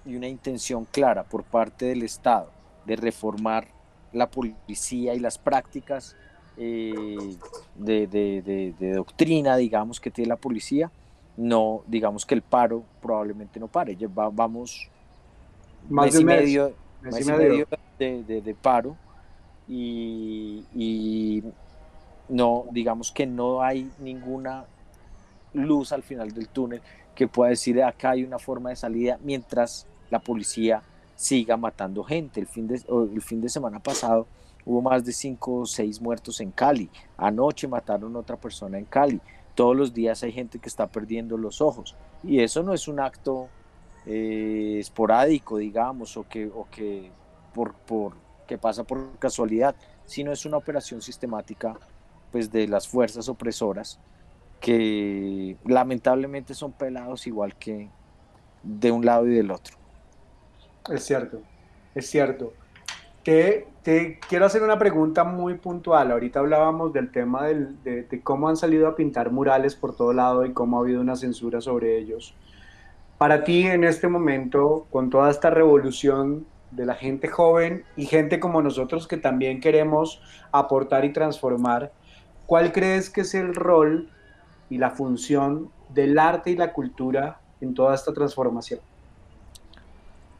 y una intención clara por parte del Estado de reformar la policía y las prácticas eh, de, doctrina, digamos, que tiene la policía, no, digamos que el paro probablemente no pare. vamos más mes y medio, de, paro y, no, digamos que no hay ninguna luz al final del túnel que pueda decir acá hay una forma de salida mientras la policía siga matando gente. El fin de, el fin de semana pasado Hubo más de cinco o seis muertos en Cali. Anoche mataron a otra persona en Cali. Todos los días hay gente que está perdiendo los ojos. Y eso no es un acto eh, esporádico, digamos, o que, o que, por, por, que pasa por casualidad, sino es una operación sistemática pues, de las fuerzas opresoras que lamentablemente son pelados igual que de un lado y del otro. Es cierto, es cierto. Te, te, quiero hacer una pregunta muy puntual. Ahorita hablábamos del tema de, cómo han salido a pintar murales por todo lado y cómo ha habido una censura sobre ellos. Para ti en este momento, con toda esta revolución de la gente joven y gente como nosotros que también queremos aportar y transformar, ¿cuál crees que es el rol y la función del arte y la cultura en toda esta transformación?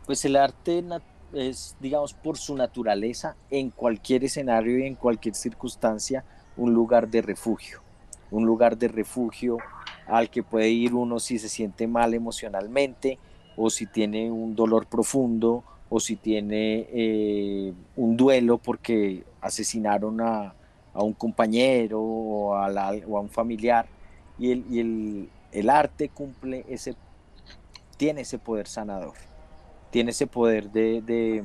Pues el arte es, digamos, por su naturaleza, en cualquier escenario y en cualquier circunstancia, un lugar de refugio. Un lugar de refugio al que puede ir uno si se siente mal emocionalmente o si tiene un dolor profundo o si tiene eh, un duelo porque asesinaron a, un compañero o a, o a, un familiar. Y, el, y el, el arte cumple ese, tiene ese poder sanador tiene ese poder de,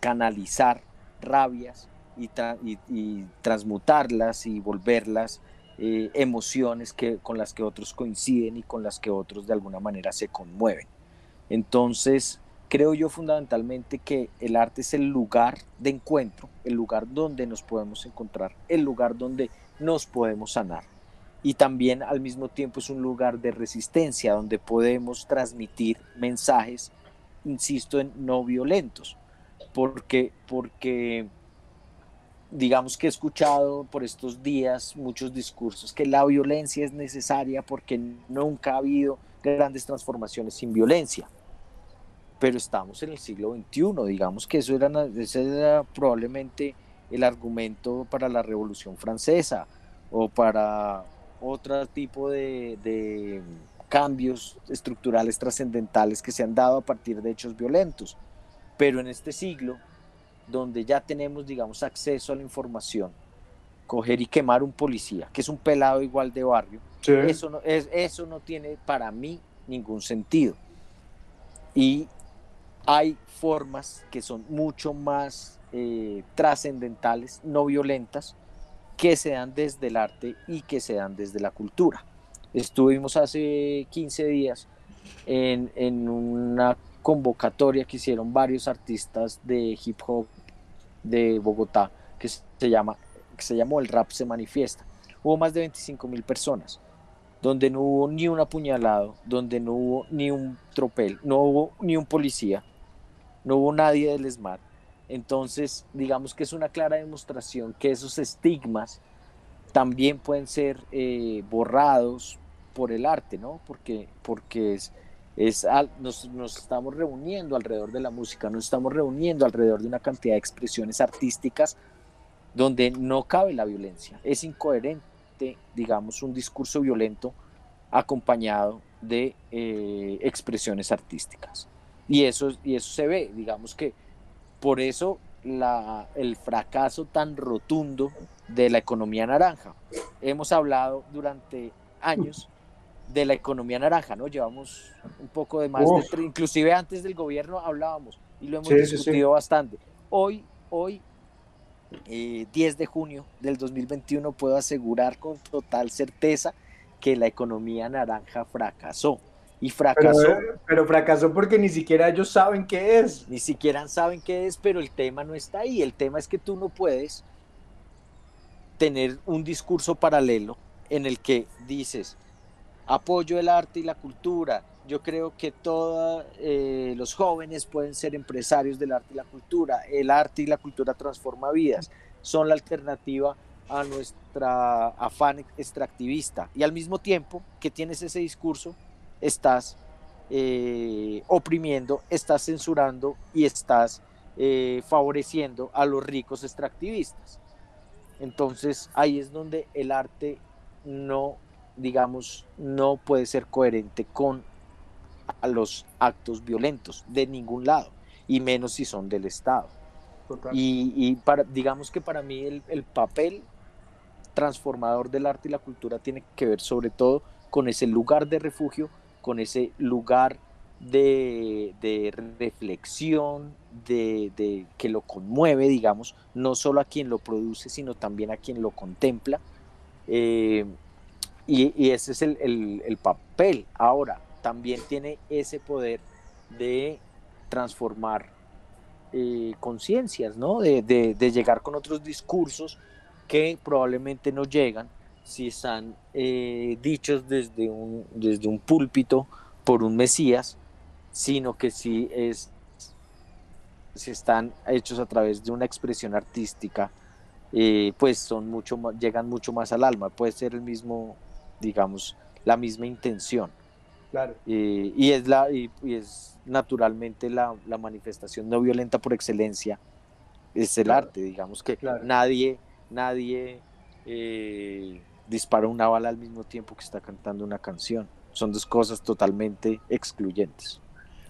canalizar rabias y, transmutarlas y volverlas eh, emociones que, con las que otros coinciden y con las que otros de alguna manera se conmueven. Entonces, creo yo fundamentalmente que el arte es el lugar de encuentro, el lugar donde nos podemos encontrar, el lugar donde nos podemos sanar. Y también al mismo tiempo es un lugar de resistencia, donde podemos transmitir mensajes insisto en no violentos, porque, porque digamos que he escuchado por estos días muchos discursos que la violencia es necesaria porque nunca ha habido grandes transformaciones sin violencia. Pero estamos en el siglo XXI, digamos que eso era, ese era probablemente el argumento para la Revolución Francesa o para otro tipo de, de cambios estructurales trascendentales que se han dado a partir de hechos violentos. Pero en este siglo, donde ya tenemos, digamos, acceso a la información, coger y quemar un policía, que es un pelado igual de barrio, eso, no, es, eso no tiene para mí ningún sentido. Y hay formas que son mucho más eh, trascendentales, no violentas, que se dan desde el arte y que se dan desde la cultura. Estuvimos hace 15 días en, una convocatoria que hicieron varios artistas de hip hop de Bogotá que se, llama, que se llamó El Rap se manifiesta. Hubo más de 25 mil personas, donde no hubo ni un apuñalado, donde no hubo ni un tropel, no hubo ni un policía, no hubo nadie del ESMAD. Entonces, digamos que es una clara demostración que esos estigmas también pueden ser eh, borrados, por el arte, ¿no? Porque, porque es, es nos, nos, estamos reuniendo alrededor de la música, nos estamos reuniendo alrededor de una cantidad de expresiones artísticas donde no cabe la violencia, es incoherente digamos, un discurso violento acompañado de eh, expresiones artísticas. Y eso, y eso se ve, digamos que por eso la, el fracaso tan rotundo de la economía naranja. Hemos hablado durante años de la economía naranja, ¿no? Llevamos un poco de más, de, inclusive antes del gobierno hablábamos y lo hemos discutido bastante. Hoy, hoy, 10 eh, de junio del 2021, puedo asegurar con total certeza que la economía naranja fracasó. Y fracasó. Pero, fracasó porque ni siquiera ellos saben qué es. Ni siquiera saben qué es, pero el tema no está ahí. El tema es que tú no puedes tener un discurso paralelo en el que dices, apoyo el arte y la cultura. Yo creo que todos eh, los jóvenes pueden ser empresarios del arte y la cultura. El arte y la cultura transforma vidas. Son la alternativa a nuestra afán extractivista. Y al mismo tiempo que tienes ese discurso, estás eh, oprimiendo, estás censurando y estás eh, favoreciendo a los ricos extractivistas. Entonces ahí es donde el arte no digamos, no puede ser coherente con a los actos violentos de ningún lado, y menos si son del Estado. Y, para, digamos que para mí el, papel transformador del arte y la cultura tiene que ver sobre todo con ese lugar de refugio, con ese lugar de, reflexión, de, que lo conmueve, digamos, no solo a quien lo produce, sino también a quien lo contempla. Eh, y, ese es el, papel. Ahora, también tiene ese poder de transformar eh, conciencias, ¿no? De, llegar con otros discursos que probablemente no llegan si están eh, dichos desde un, desde un púlpito por un Mesías, sino que si, es, si están hechos a través de una expresión artística, eh, pues son mucho más, llegan mucho más al alma. Puede ser el mismo digamos, la misma intención. Claro. y, es la, y, es naturalmente la, manifestación no violenta por excelencia, es el arte, digamos que nadie, nadie eh, dispara una bala al mismo tiempo que está cantando una canción. Son dos cosas totalmente excluyentes.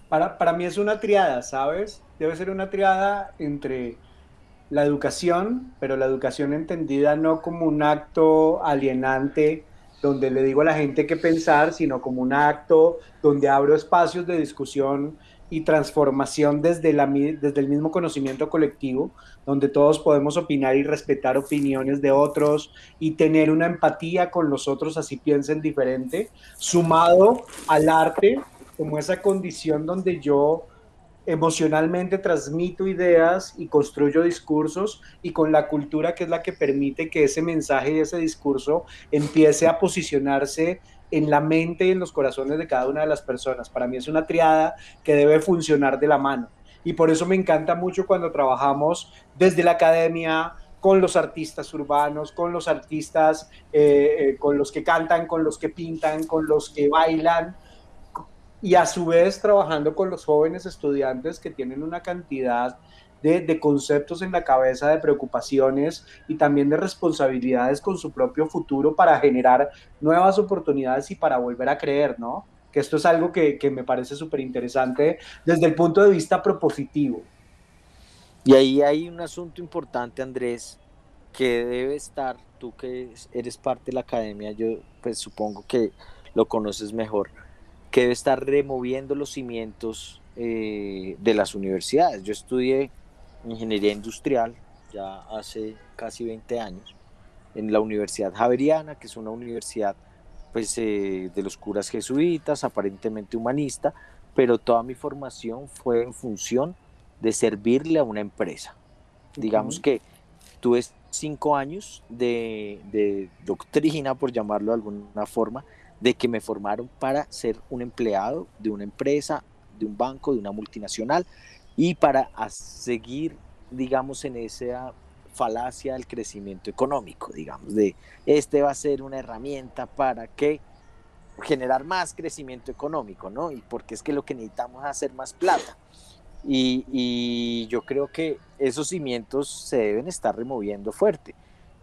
Para, para mí es una triada, ¿sabes? Debe ser una triada entre la educación, pero la educación entendida no como un acto alienante donde le digo a la gente qué pensar, sino como un acto donde abro espacios de discusión y transformación desde, la, desde el mismo conocimiento colectivo, donde todos podemos opinar y respetar opiniones de otros y tener una empatía con los otros, así piensen diferente, sumado al arte como esa condición donde yo emocionalmente transmito ideas y construyo discursos y con la cultura que es la que permite que ese mensaje y ese discurso empiece a posicionarse en la mente y en los corazones de cada una de las personas. Para mí es una triada que debe funcionar de la mano. Y por eso me encanta mucho cuando trabajamos desde la academia, con los artistas urbanos, con los artistas, eh, eh, con los que cantan, con los que pintan, con los que bailan, y a su vez trabajando con los jóvenes estudiantes que tienen una cantidad de, conceptos en la cabeza, de preocupaciones y también de responsabilidades con su propio futuro para generar nuevas oportunidades y para volver a creer, ¿no? Que esto es algo que, me parece súper interesante desde el punto de vista propositivo. Y ahí hay un asunto importante, Andrés, que debe estar, tú que eres parte de la academia, yo pues supongo que lo conoces mejor que debe estar removiendo los cimientos eh, de las universidades. Yo estudié ingeniería industrial ya hace casi 20 años en la Universidad Javeriana, que es una universidad pues, eh, de los curas jesuitas, aparentemente humanista, pero toda mi formación fue en función de servirle a una empresa. Digamos que tuve cinco años de, de doctrina, por llamarlo de alguna forma, de que me formaron para ser un empleado de una empresa, de un banco, de una multinacional y para seguir, digamos, en esa falacia del crecimiento económico, digamos, de este va a ser una herramienta para que generar más crecimiento económico, ¿no? Y porque es que lo que necesitamos es hacer más plata. Y, y yo creo que esos cimientos se deben estar removiendo fuerte,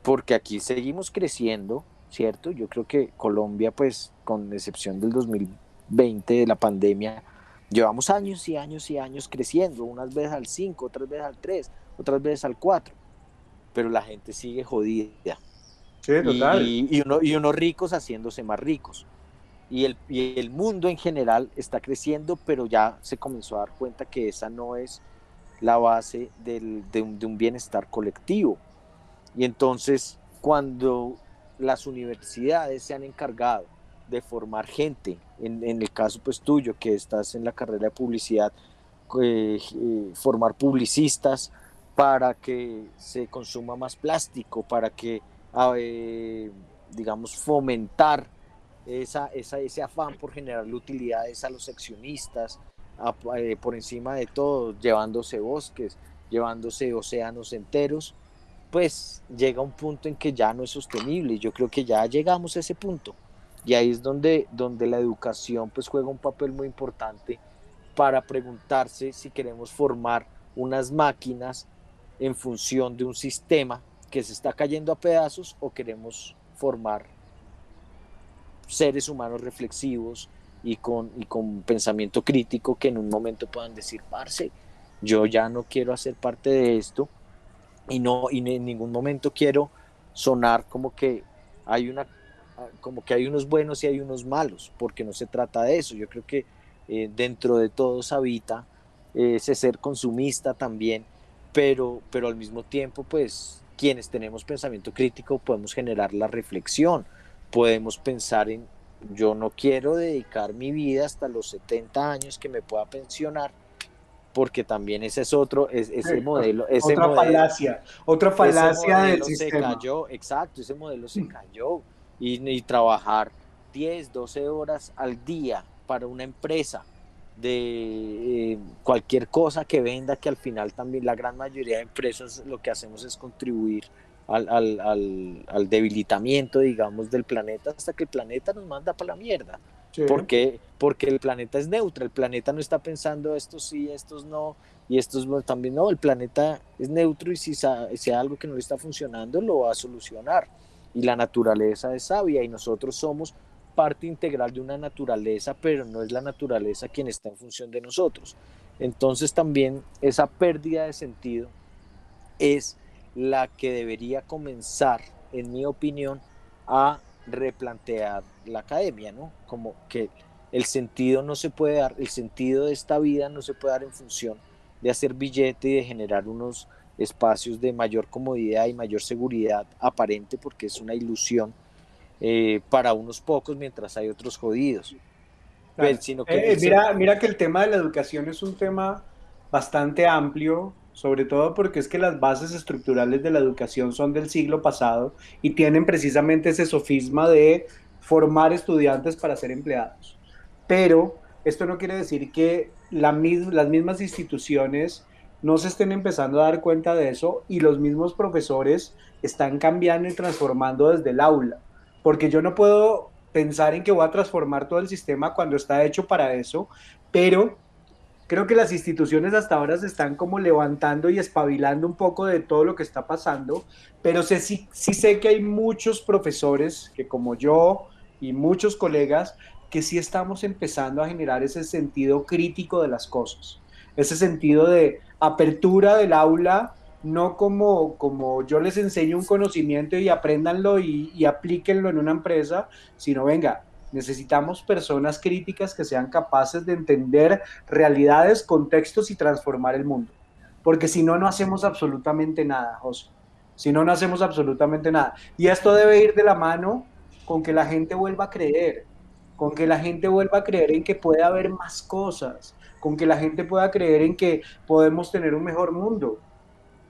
porque aquí seguimos creciendo, ¿cierto? Yo creo que Colombia, pues, con excepción del 2020, de la pandemia, llevamos años y años y años creciendo, unas veces al 5, otras veces al 3, otras veces al 4, pero la gente sigue jodida. Sí, total. Y, uno, y unos ricos haciéndose más ricos. Y el, y el mundo en general está creciendo, pero ya se comenzó a dar cuenta que esa no es la base del, de, un, de un bienestar colectivo. Y entonces, cuando las universidades se han encargado de formar gente, en, el caso pues tuyo, que estás en la carrera de publicidad, eh, eh, formar publicistas para que se consuma más plástico, para que, eh, digamos, fomentar esa, ese afán por generarle utilidades a los accionistas, por encima de todo, llevándose bosques, llevándose océanos enteros, pues llega un punto en que ya no es sostenible. Yo creo que ya llegamos a ese punto. Y ahí es donde, donde la educación pues juega un papel muy importante para preguntarse si queremos formar unas máquinas en función de un sistema que se está cayendo a pedazos o queremos formar seres humanos reflexivos y con, y con pensamiento crítico que en un momento puedan decir, parce, yo ya no quiero hacer parte de esto y, no, y en ningún momento quiero sonar como que hay una como que hay unos buenos y hay unos malos, porque no se trata de eso. Yo creo que eh, dentro de todos habita ese ser consumista también, pero, pero al mismo tiempo, pues quienes tenemos pensamiento crítico podemos generar la reflexión, podemos pensar en yo no quiero dedicar mi vida hasta los 70 años que me pueda pensionar, porque también ese es otro, es, ese modelo. Ese otra falacia, otra falacia del se cayó, exacto, ese modelo se cayó. Y, y, trabajar 10, 12 horas al día para una empresa de eh, cualquier cosa que venda, que al final también la gran mayoría de empresas lo que hacemos es contribuir al, al, al, debilitamiento, digamos, del planeta hasta que el planeta nos manda para la mierda. Porque Porque el planeta es neutro, el planeta no está pensando estos sí, estos no, y estos también no, el planeta es neutro y si, si algo que no está funcionando, lo va a solucionar. Y la naturaleza es sabia y nosotros somos parte integral de una naturaleza, pero no es la naturaleza quien está en función de nosotros. Entonces también esa pérdida de sentido es la que debería comenzar, en mi opinión, a replantear la academia, ¿no? Como que el sentido no se puede dar, el sentido de esta vida no se puede dar en función de hacer billete y de generar unos espacios de mayor comodidad y mayor seguridad aparente, porque es una ilusión eh, para unos pocos mientras hay otros jodidos. Pues, sino que eh, mira, mira que el tema de la educación es un tema bastante amplio sobre todo porque es que las bases estructurales de la educación son del siglo pasado y tienen precisamente ese sofisma de formar estudiantes para ser empleados. Pero esto no quiere decir que las mismas instituciones no se estén empezando a dar cuenta de eso y los mismos profesores están cambiando y transformando desde el aula. Porque yo no puedo pensar en que voy a transformar todo el sistema cuando está hecho para eso, pero creo que las instituciones hasta ahora se están como levantando y espabilando un poco de todo lo que está pasando, pero sé, sí, sí sé que hay muchos profesores que como yo y muchos colegas que sí estamos empezando a generar ese sentido crítico de las cosas, ese sentido de apertura del aula, no como, como yo les enseño un conocimiento y apréndanlo y, y aplíquenlo en una empresa, sino venga, Necesitamos personas críticas que sean capaces de entender realidades, contextos y transformar el mundo. Porque si no, no hacemos absolutamente nada, José. Si no, no hacemos absolutamente nada. Y esto debe ir de la mano con que la gente vuelva a creer, con que la gente vuelva a creer en que puede haber más cosas, con que la gente pueda creer en que podemos tener un mejor mundo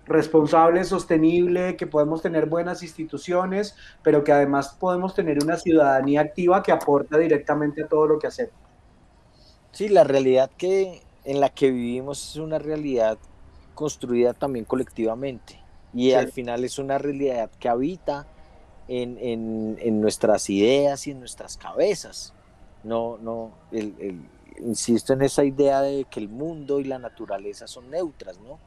responsable, sostenible, que podemos tener buenas instituciones, pero que además podemos tener una ciudadanía activa que aporta directamente a todo lo que hacemos. Sí, la realidad que en la que vivimos es una realidad construida también colectivamente y al final es una realidad que habita en, en, en, nuestras ideas y en nuestras cabezas. No, no, insisto en esa idea de que el mundo y la naturaleza son neutras, ¿no?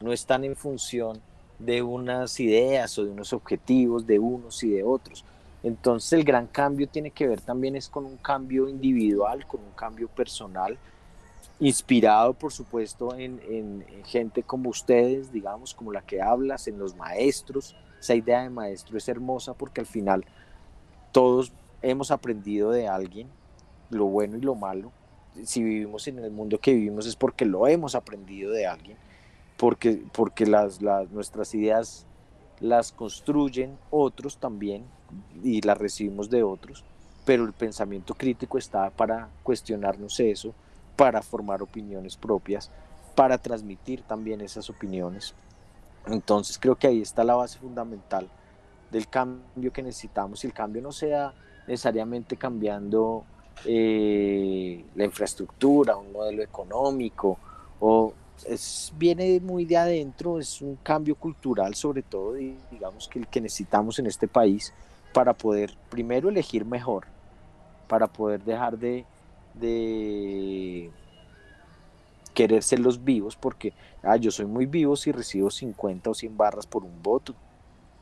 No están en función de unas ideas o de unos objetivos de unos y de otros. Entonces el gran cambio tiene que ver también es con un cambio individual, con un cambio personal, inspirado por supuesto en, en, gente como ustedes, digamos, como la que hablas, en los maestros. Esa idea de maestro es hermosa porque al final todos hemos aprendido de alguien, lo bueno y lo malo. Si vivimos en el mundo que vivimos es porque lo hemos aprendido de alguien, porque, porque las, las, nuestras ideas las construyen otros también y las recibimos de otros, pero el pensamiento crítico está para cuestionarnos eso, para formar opiniones propias, para transmitir también esas opiniones. Entonces creo que ahí está la base fundamental del cambio que necesitamos y el cambio no sea necesariamente cambiando eh, la infraestructura, un modelo económico o es, viene muy de adentro, es un cambio cultural sobre todo, y digamos que el que necesitamos en este país para poder primero elegir mejor, para poder dejar de, de querer ser los vivos, porque ah, yo soy muy vivo si recibo 50 o 100 barras por un voto.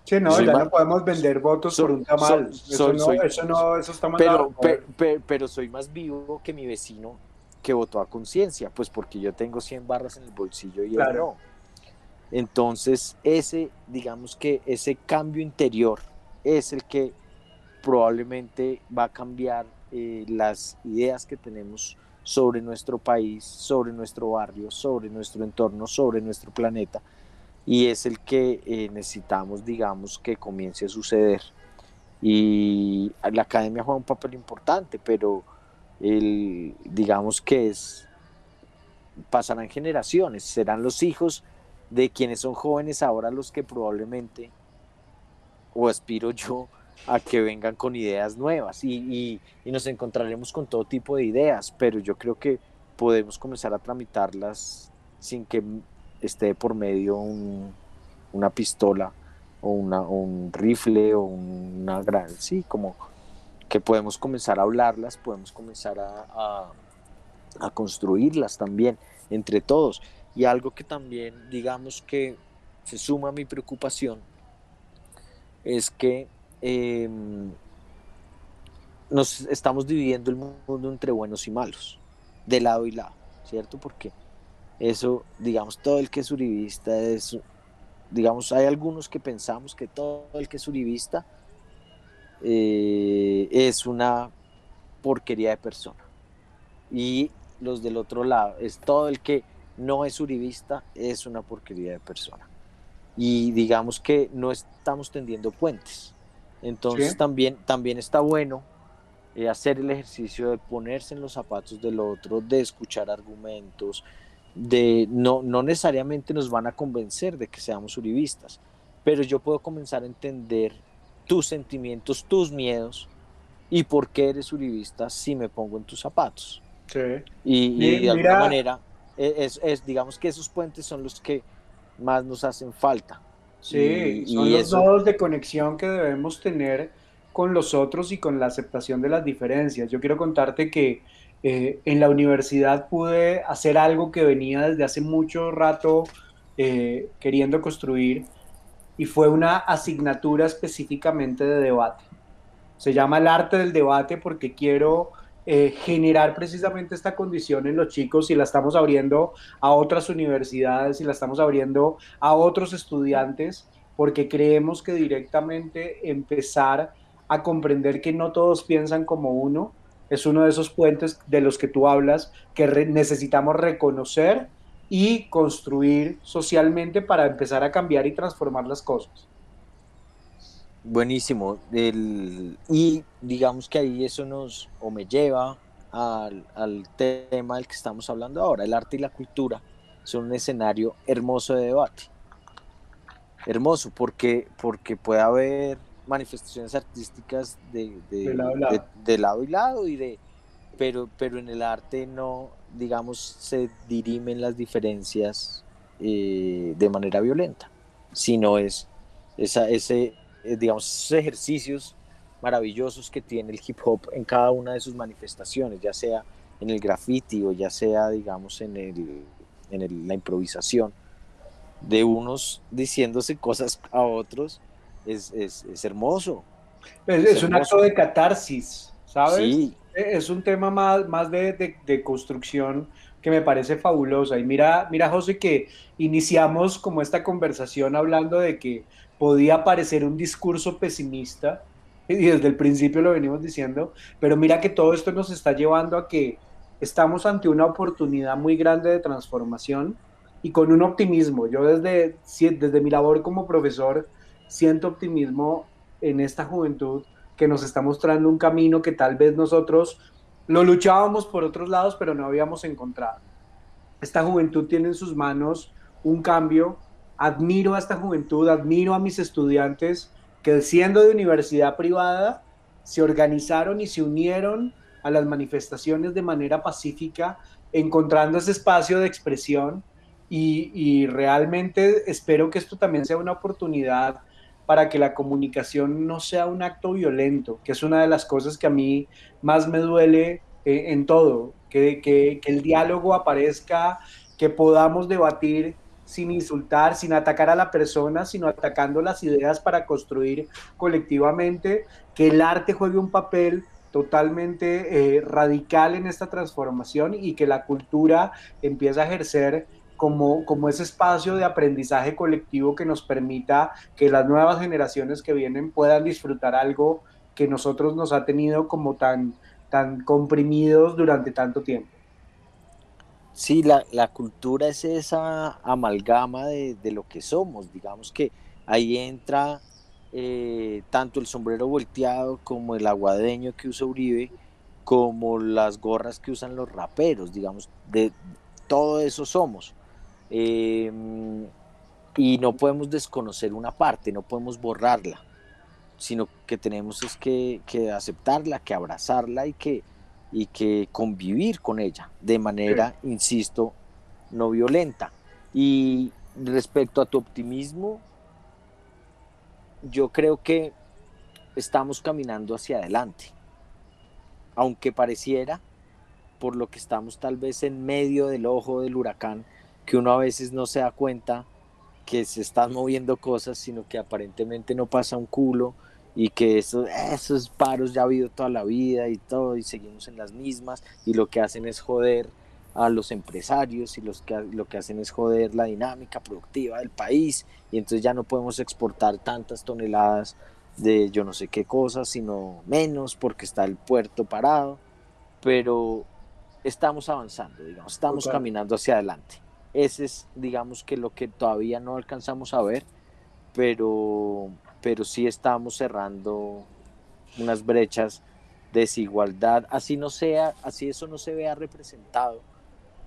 Sí, no, ya no podemos vender votos por un tamal. eso, no, eso, no, eso está pero, pero soy más vivo que mi vecino que votó a conciencia, pues porque yo tengo 100 barras en el bolsillo y él no. Entonces, ese, digamos que ese cambio interior es el que probablemente va a cambiar eh, las ideas que tenemos sobre nuestro país, sobre nuestro barrio, sobre nuestro entorno, sobre nuestro planeta, y es el que eh, necesitamos, digamos, que comience a suceder. Y la academia juega un papel importante, pero el, digamos que es, pasarán generaciones, serán los hijos de quienes son jóvenes ahora los que probablemente, o aspiro yo, a que vengan con ideas nuevas. Y, nos encontraremos con todo tipo de ideas, pero yo creo que podemos comenzar a tramitarlas sin que esté por medio una pistola o, una, un rifle o una gran, sí, como que podemos comenzar a hablarlas, podemos comenzar a, a, construirlas también entre todos. Y algo que también, digamos que se suma a mi preocupación, es que em, nos estamos dividiendo el mundo entre buenos y malos, de lado y lado, ¿cierto? Porque eso, digamos, todo el que es uribista es, digamos, hay algunos que pensamos que todo el que es uribista eh, es una porquería de persona. Y los del otro lado, es todo el que no es uribista, es una porquería de persona. Y digamos que no estamos tendiendo puentes. Entonces también, también está bueno eh, hacer el ejercicio de ponerse en los zapatos del otro, de escuchar argumentos, de no, no necesariamente nos van a convencer de que seamos uribistas, pero yo puedo comenzar a entender tus sentimientos, tus miedos y por qué eres uribista si me pongo en tus zapatos. Sí. Y, de alguna manera, e, es, digamos que esos puentes son los que más nos hacen falta. Sí, son los nodos de conexión que debemos tener con los otros y con la aceptación de las diferencias. Yo quiero contarte que eh, en la universidad pude hacer algo que venía desde hace mucho rato eh, queriendo construir y fue una asignatura específicamente de debate. Se llama el arte del debate porque quiero eh, generar precisamente esta condición en los chicos y la estamos abriendo a otras universidades y la estamos abriendo a otros estudiantes porque creemos que directamente empezar a comprender que no todos piensan como uno es uno de esos puentes de los que tú hablas que necesitamos reconocer y construir socialmente para empezar a cambiar y transformar las cosas. Buenísimo. y digamos que ahí eso nos o me lleva al, al, tema del que estamos hablando ahora. El arte y la cultura son un escenario hermoso de debate. Hermoso porque, porque puede haber manifestaciones artísticas de, de, lado, de lado y lado y de pero, pero en el arte no, digamos, se dirimen las diferencias eh, de manera violenta, sino es esa, ese, eh, digamos, esos ejercicios maravillosos que tiene el hip hop en cada una de sus manifestaciones, ya sea en el graffiti o ya sea, digamos, en, el, en la improvisación, de unos diciéndose cosas a otros, es, es, es hermoso. Es, un acto de catarsis, ¿sabes? Sí. E, es un tema más, más de, de, construcción que me parece fabulosa. Y mira, mira, José, que iniciamos como esta conversación hablando de que podía parecer un discurso pesimista, [laughs] y desde el principio lo venimos diciendo, pero mira que todo esto nos está llevando a que estamos ante una oportunidad muy grande de transformación y con un optimismo. Yo desde, desde mi labor como profesor siento optimismo en esta juventud que nos está mostrando un camino que tal vez nosotros lo luchábamos por otros lados, pero no habíamos encontrado. Esta juventud tiene en sus manos un cambio. Admiro a esta juventud, admiro a mis estudiantes que siendo de universidad privada se organizaron y se unieron a las manifestaciones de manera pacífica, encontrando ese espacio de expresión y, realmente espero que esto también sea una oportunidad para que la comunicación no sea un acto violento, que es una de las cosas que a mí más me duele eh, en todo, que, el diálogo aparezca, que podamos debatir sin insultar, sin atacar a la persona, sino atacando las ideas para construir colectivamente, que el arte juegue un papel totalmente eh, radical en esta transformación y que la cultura empiece a ejercer como, como ese espacio de aprendizaje colectivo que nos permita que las nuevas generaciones que vienen puedan disfrutar algo que nosotros nos ha tenido como tan, tan comprimidos durante tanto tiempo. Sí, la, la cultura es esa amalgama de, de, lo que somos, digamos que ahí entra eh, tanto el sombrero volteado como el aguadeño que usa Uribe, como las gorras que usan los raperos, digamos, de todo eso somos. Em, y no podemos desconocer una parte, no podemos borrarla, sino que tenemos es que, aceptarla, que abrazarla y que, y que convivir con ella de manera, insisto, no violenta. Y respecto a tu optimismo, yo creo que estamos caminando hacia adelante, aunque pareciera, por lo que estamos tal vez en medio del ojo del huracán, que uno a veces no se da cuenta que se están moviendo cosas, sino que aparentemente no pasa un culo y que esos, esos paros ya ha habido toda la vida y todo y seguimos en las mismas y lo que hacen es joder a los empresarios y los que, lo que hacen es joder la dinámica productiva del país y entonces ya no podemos exportar tantas toneladas de yo no sé qué cosas, sino menos porque está el puerto parado, pero estamos avanzando, digamos, estamos caminando hacia adelante. Ese es, digamos, que lo que todavía no alcanzamos a ver, pero, pero sí estamos cerrando unas brechas de desigualdad, así no sea, así eso no se vea representado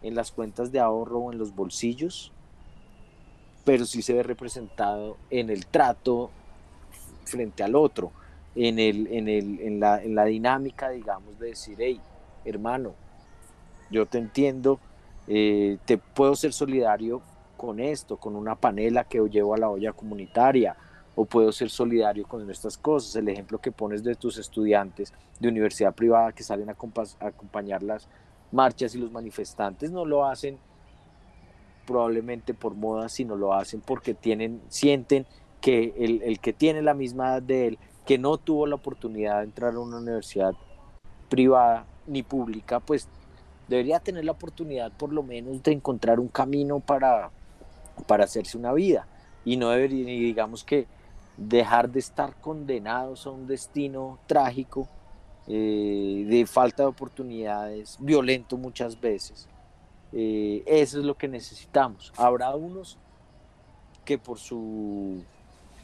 en las cuentas de ahorro o en los bolsillos, pero sí se ve representado en el trato frente al otro, en, el, en, el, en, la, en la dinámica, digamos, de decir, hey, hermano, yo te entiendo, eh, te puedo ser solidario con esto, con una panela que llevo a la olla comunitaria, o puedo ser solidario con estas cosas. El ejemplo que pones de tus estudiantes de universidad privada que salen a, acompañar las marchas y los manifestantes no lo hacen probablemente por moda, sino lo hacen porque tienen, sienten que el, el que tiene la misma edad de él, que no tuvo la oportunidad de entrar a una universidad privada ni pública, pues debería tener la oportunidad por lo menos de encontrar un camino para, para hacerse una vida y no debería, digamos que dejar de estar condenados a un destino trágico, eh, de falta de oportunidades, violento muchas veces. Eh, eso es lo que necesitamos. Habrá unos que por su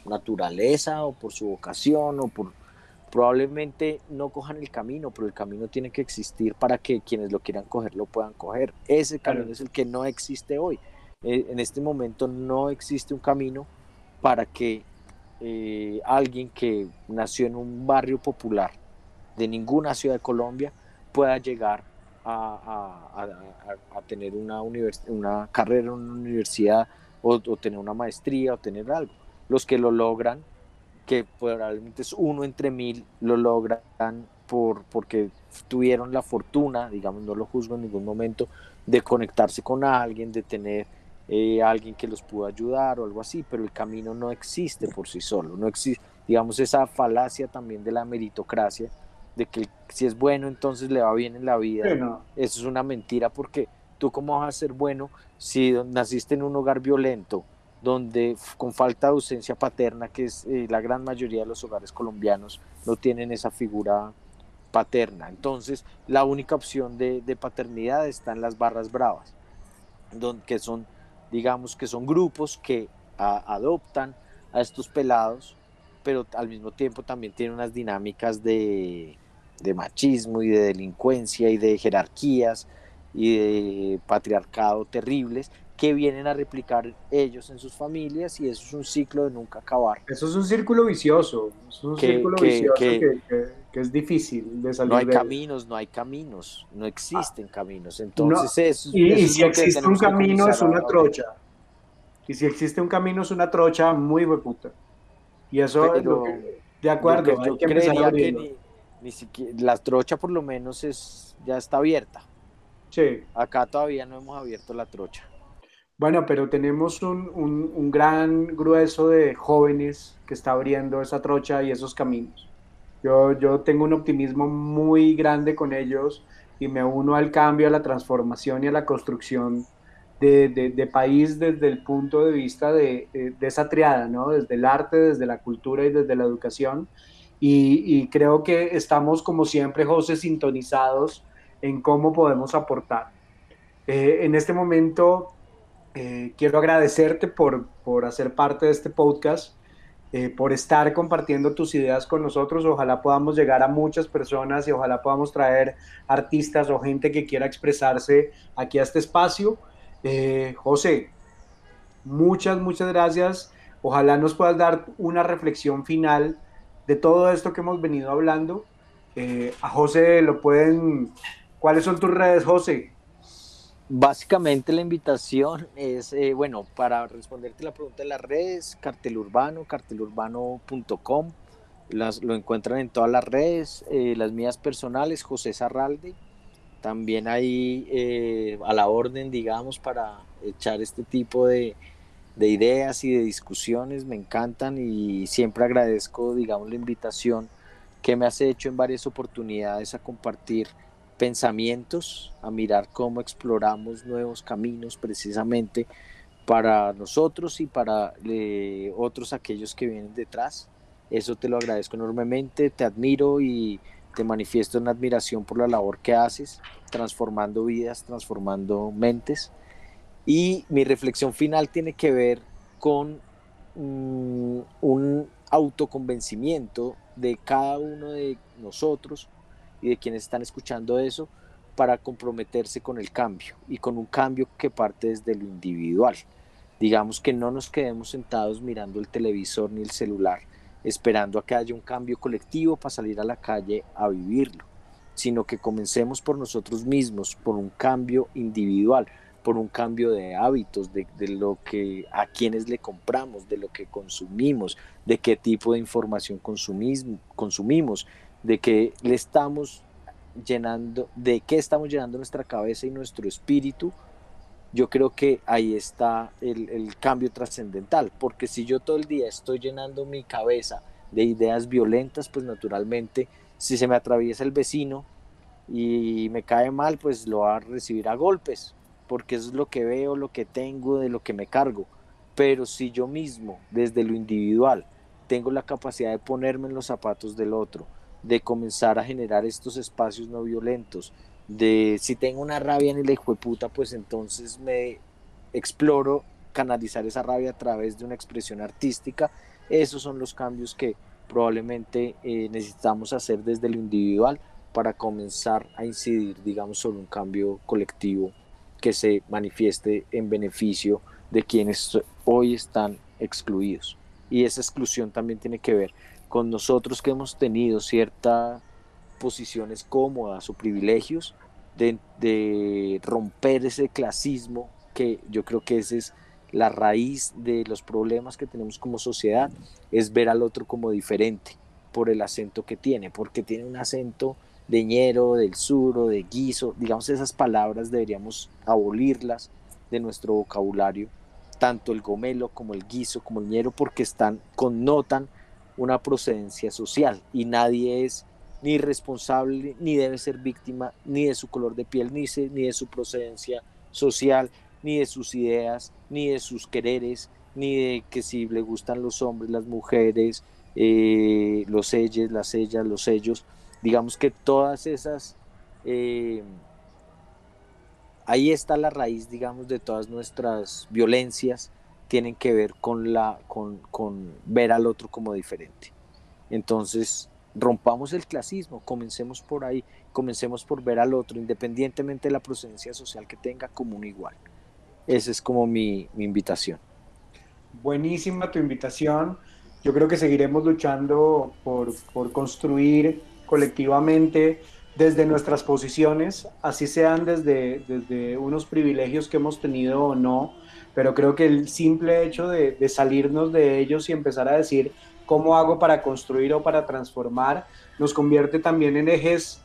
naturaleza o por su vocación o por probablemente no cojan el camino, pero el camino tiene que existir para que quienes lo quieran coger lo puedan coger. Ese camino es el que no existe hoy. Eh, en este momento no existe un camino para que eh, alguien que nació en un barrio popular de ninguna ciudad de Colombia pueda llegar a, tener una, una carrera en una universidad o, o tener una maestría o tener algo. Los que lo logran que probablemente es uno entre mil, lo logran por, porque tuvieron la fortuna, digamos, no lo juzgo en ningún momento, de conectarse con alguien, de tener eh, alguien que los pudo ayudar o algo así, pero el camino no existe por sí solo, no existe, digamos, esa falacia también de la meritocracia, de que si es bueno entonces le va bien en la vida. Eso es una mentira porque tú cómo vas a ser bueno si naciste en un hogar violento, donde con falta de ausencia paterna, que es eh, la gran mayoría de los hogares colombianos, no tienen esa figura paterna. Entonces, la única opción de, paternidad está en las barras bravas, donde, que son, digamos, que son grupos que adoptan a estos pelados, pero al mismo tiempo también tienen unas dinámicas de, de machismo y de delincuencia y de jerarquías y de patriarcado terribles que vienen a replicar ellos en sus familias y eso es un ciclo de nunca acabar. Eso es un círculo vicioso, es un círculo vicioso que, es difícil de salir. No hay caminos, no hay caminos, no existen caminos. Entonces eso, y, si existe un camino es una trocha. Y si existe un camino es una trocha muy hueputa. Y eso es lo que, de acuerdo, yo, creería que ni, siquiera, la trocha por lo menos es ya está abierta. Sí. Acá todavía no hemos abierto la trocha. Bueno, pero tenemos un, gran grueso de jóvenes que está abriendo esa trocha y esos caminos. Yo, yo tengo un optimismo muy grande con ellos y me uno al cambio, a la transformación y a la construcción de, país desde el punto de vista de, esa triada, ¿no? Desde el arte, desde la cultura y desde la educación. Y, creo que estamos, como siempre, José, sintonizados en cómo podemos aportar. Eh, en este momento eh, quiero agradecerte por, por, hacer parte de este podcast, eh, por estar compartiendo tus ideas con nosotros. Ojalá podamos llegar a muchas personas y ojalá podamos traer artistas o gente que quiera expresarse aquí a este espacio. Eh, José, muchas, muchas gracias. Ojalá nos puedas dar una reflexión final de todo esto que hemos venido hablando. a José lo pueden... ¿Cuáles son tus redes, José? Básicamente la invitación es, eh, bueno, para responderte la pregunta de las redes, cartel urbano, cartelurbano.com, las, lo encuentran en todas las redes, eh, las mías personales, José Zarralde, también ahí eh, a la orden, digamos, para echar este tipo de, de ideas y de discusiones, me encantan y siempre agradezco, digamos, la invitación que me has hecho en varias oportunidades a compartir pensamientos, a mirar cómo exploramos nuevos caminos precisamente para nosotros y para eh, otros aquellos que vienen detrás. Eso te lo agradezco enormemente, te admiro y te manifiesto una admiración por la labor que haces, transformando vidas, transformando mentes. Y mi reflexión final tiene que ver con mm, un autoconvencimiento de cada uno de nosotros y de quienes están escuchando eso para comprometerse con el cambio y con un cambio que parte desde lo individual. Digamos que no nos quedemos sentados mirando el televisor ni el celular, esperando a que haya un cambio colectivo para salir a la calle a vivirlo, sino que comencemos por nosotros mismos, por un cambio individual, por un cambio de hábitos, de, de, lo que a quienes le compramos, de lo que consumimos, de qué tipo de información consumimos, de que le estamos llenando, de qué estamos llenando nuestra cabeza y nuestro espíritu, yo creo que ahí está el, cambio trascendental, porque si yo todo el día estoy llenando mi cabeza de ideas violentas, pues naturalmente si se me atraviesa el vecino y me cae mal, pues lo va a recibir a golpes, porque es lo que veo, lo que tengo, de lo que me cargo. Pero si yo mismo, desde lo individual, tengo la capacidad de ponerme en los zapatos del otro, de comenzar a generar estos espacios no violentos, de si tengo una rabia en el hijo de puta, pues entonces me exploro canalizar esa rabia a través de una expresión artística. Esos son los cambios que probablemente eh, necesitamos hacer desde lo individual para comenzar a incidir, digamos, sobre un cambio colectivo que se manifieste en beneficio de quienes hoy están excluidos. Y esa exclusión también tiene que ver con nosotros que hemos tenido ciertas posiciones cómodas o privilegios, de, romper ese clasismo, que yo creo que esa es la raíz de los problemas que tenemos como sociedad, es ver al otro como diferente por el acento que tiene, porque tiene un acento de ñero, del sur o de guiso, digamos esas palabras deberíamos abolirlas de nuestro vocabulario, tanto el gomelo como el guiso como el ñero, porque están, connotan una procedencia social y nadie es ni responsable, ni debe ser víctima, ni de su color de piel, ni, de su procedencia social, ni de sus ideas, ni de sus quereres, ni de que si le gustan los hombres, las mujeres, eh, los ellos, las ellas, los ellos. Digamos que todas esas... Eh, ahí está la raíz, digamos, de todas nuestras violencias, tienen que ver con, la, con, con ver al otro como diferente. Entonces, rompamos el clasismo, comencemos por ahí, comencemos por ver al otro, independientemente de la procedencia social que tenga, como un igual. Esa es como mi, mi invitación. Buenísima tu invitación. Yo creo que seguiremos luchando por, por construir colectivamente desde nuestras posiciones, así sean desde, desde unos privilegios que hemos tenido o no, pero creo que el simple hecho de, de salirnos de ellos y empezar a decir, cómo hago para construir o para transformar, nos convierte también en ejes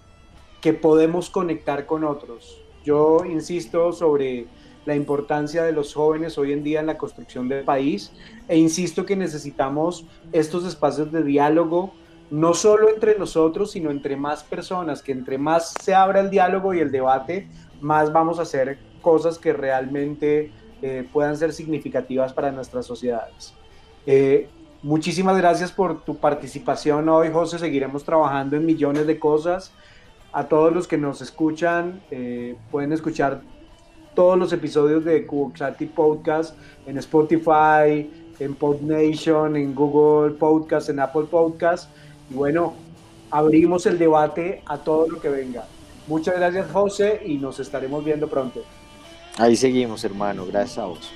que podemos conectar con otros. Yo insisto sobre la importancia de los jóvenes hoy en día en la construcción del país e insisto que necesitamos estos espacios de diálogo, no solo entre nosotros, sino entre más personas, que entre más se abra el diálogo y el debate, más vamos a hacer cosas que realmente eh, puedan ser significativas para nuestras sociedades. Eh, Muchísimas gracias por tu participación hoy, José. Seguiremos trabajando en millones de cosas. A todos los que nos escuchan, eh, pueden escuchar todos los episodios de Cuboxati Podcast en Spotify, en PodNation, en Google Podcast, en Apple Podcast. Y bueno, abrimos el debate a todo lo que venga. Muchas gracias, José, y nos estaremos viendo pronto. Ahí seguimos, hermano. Gracias a vos.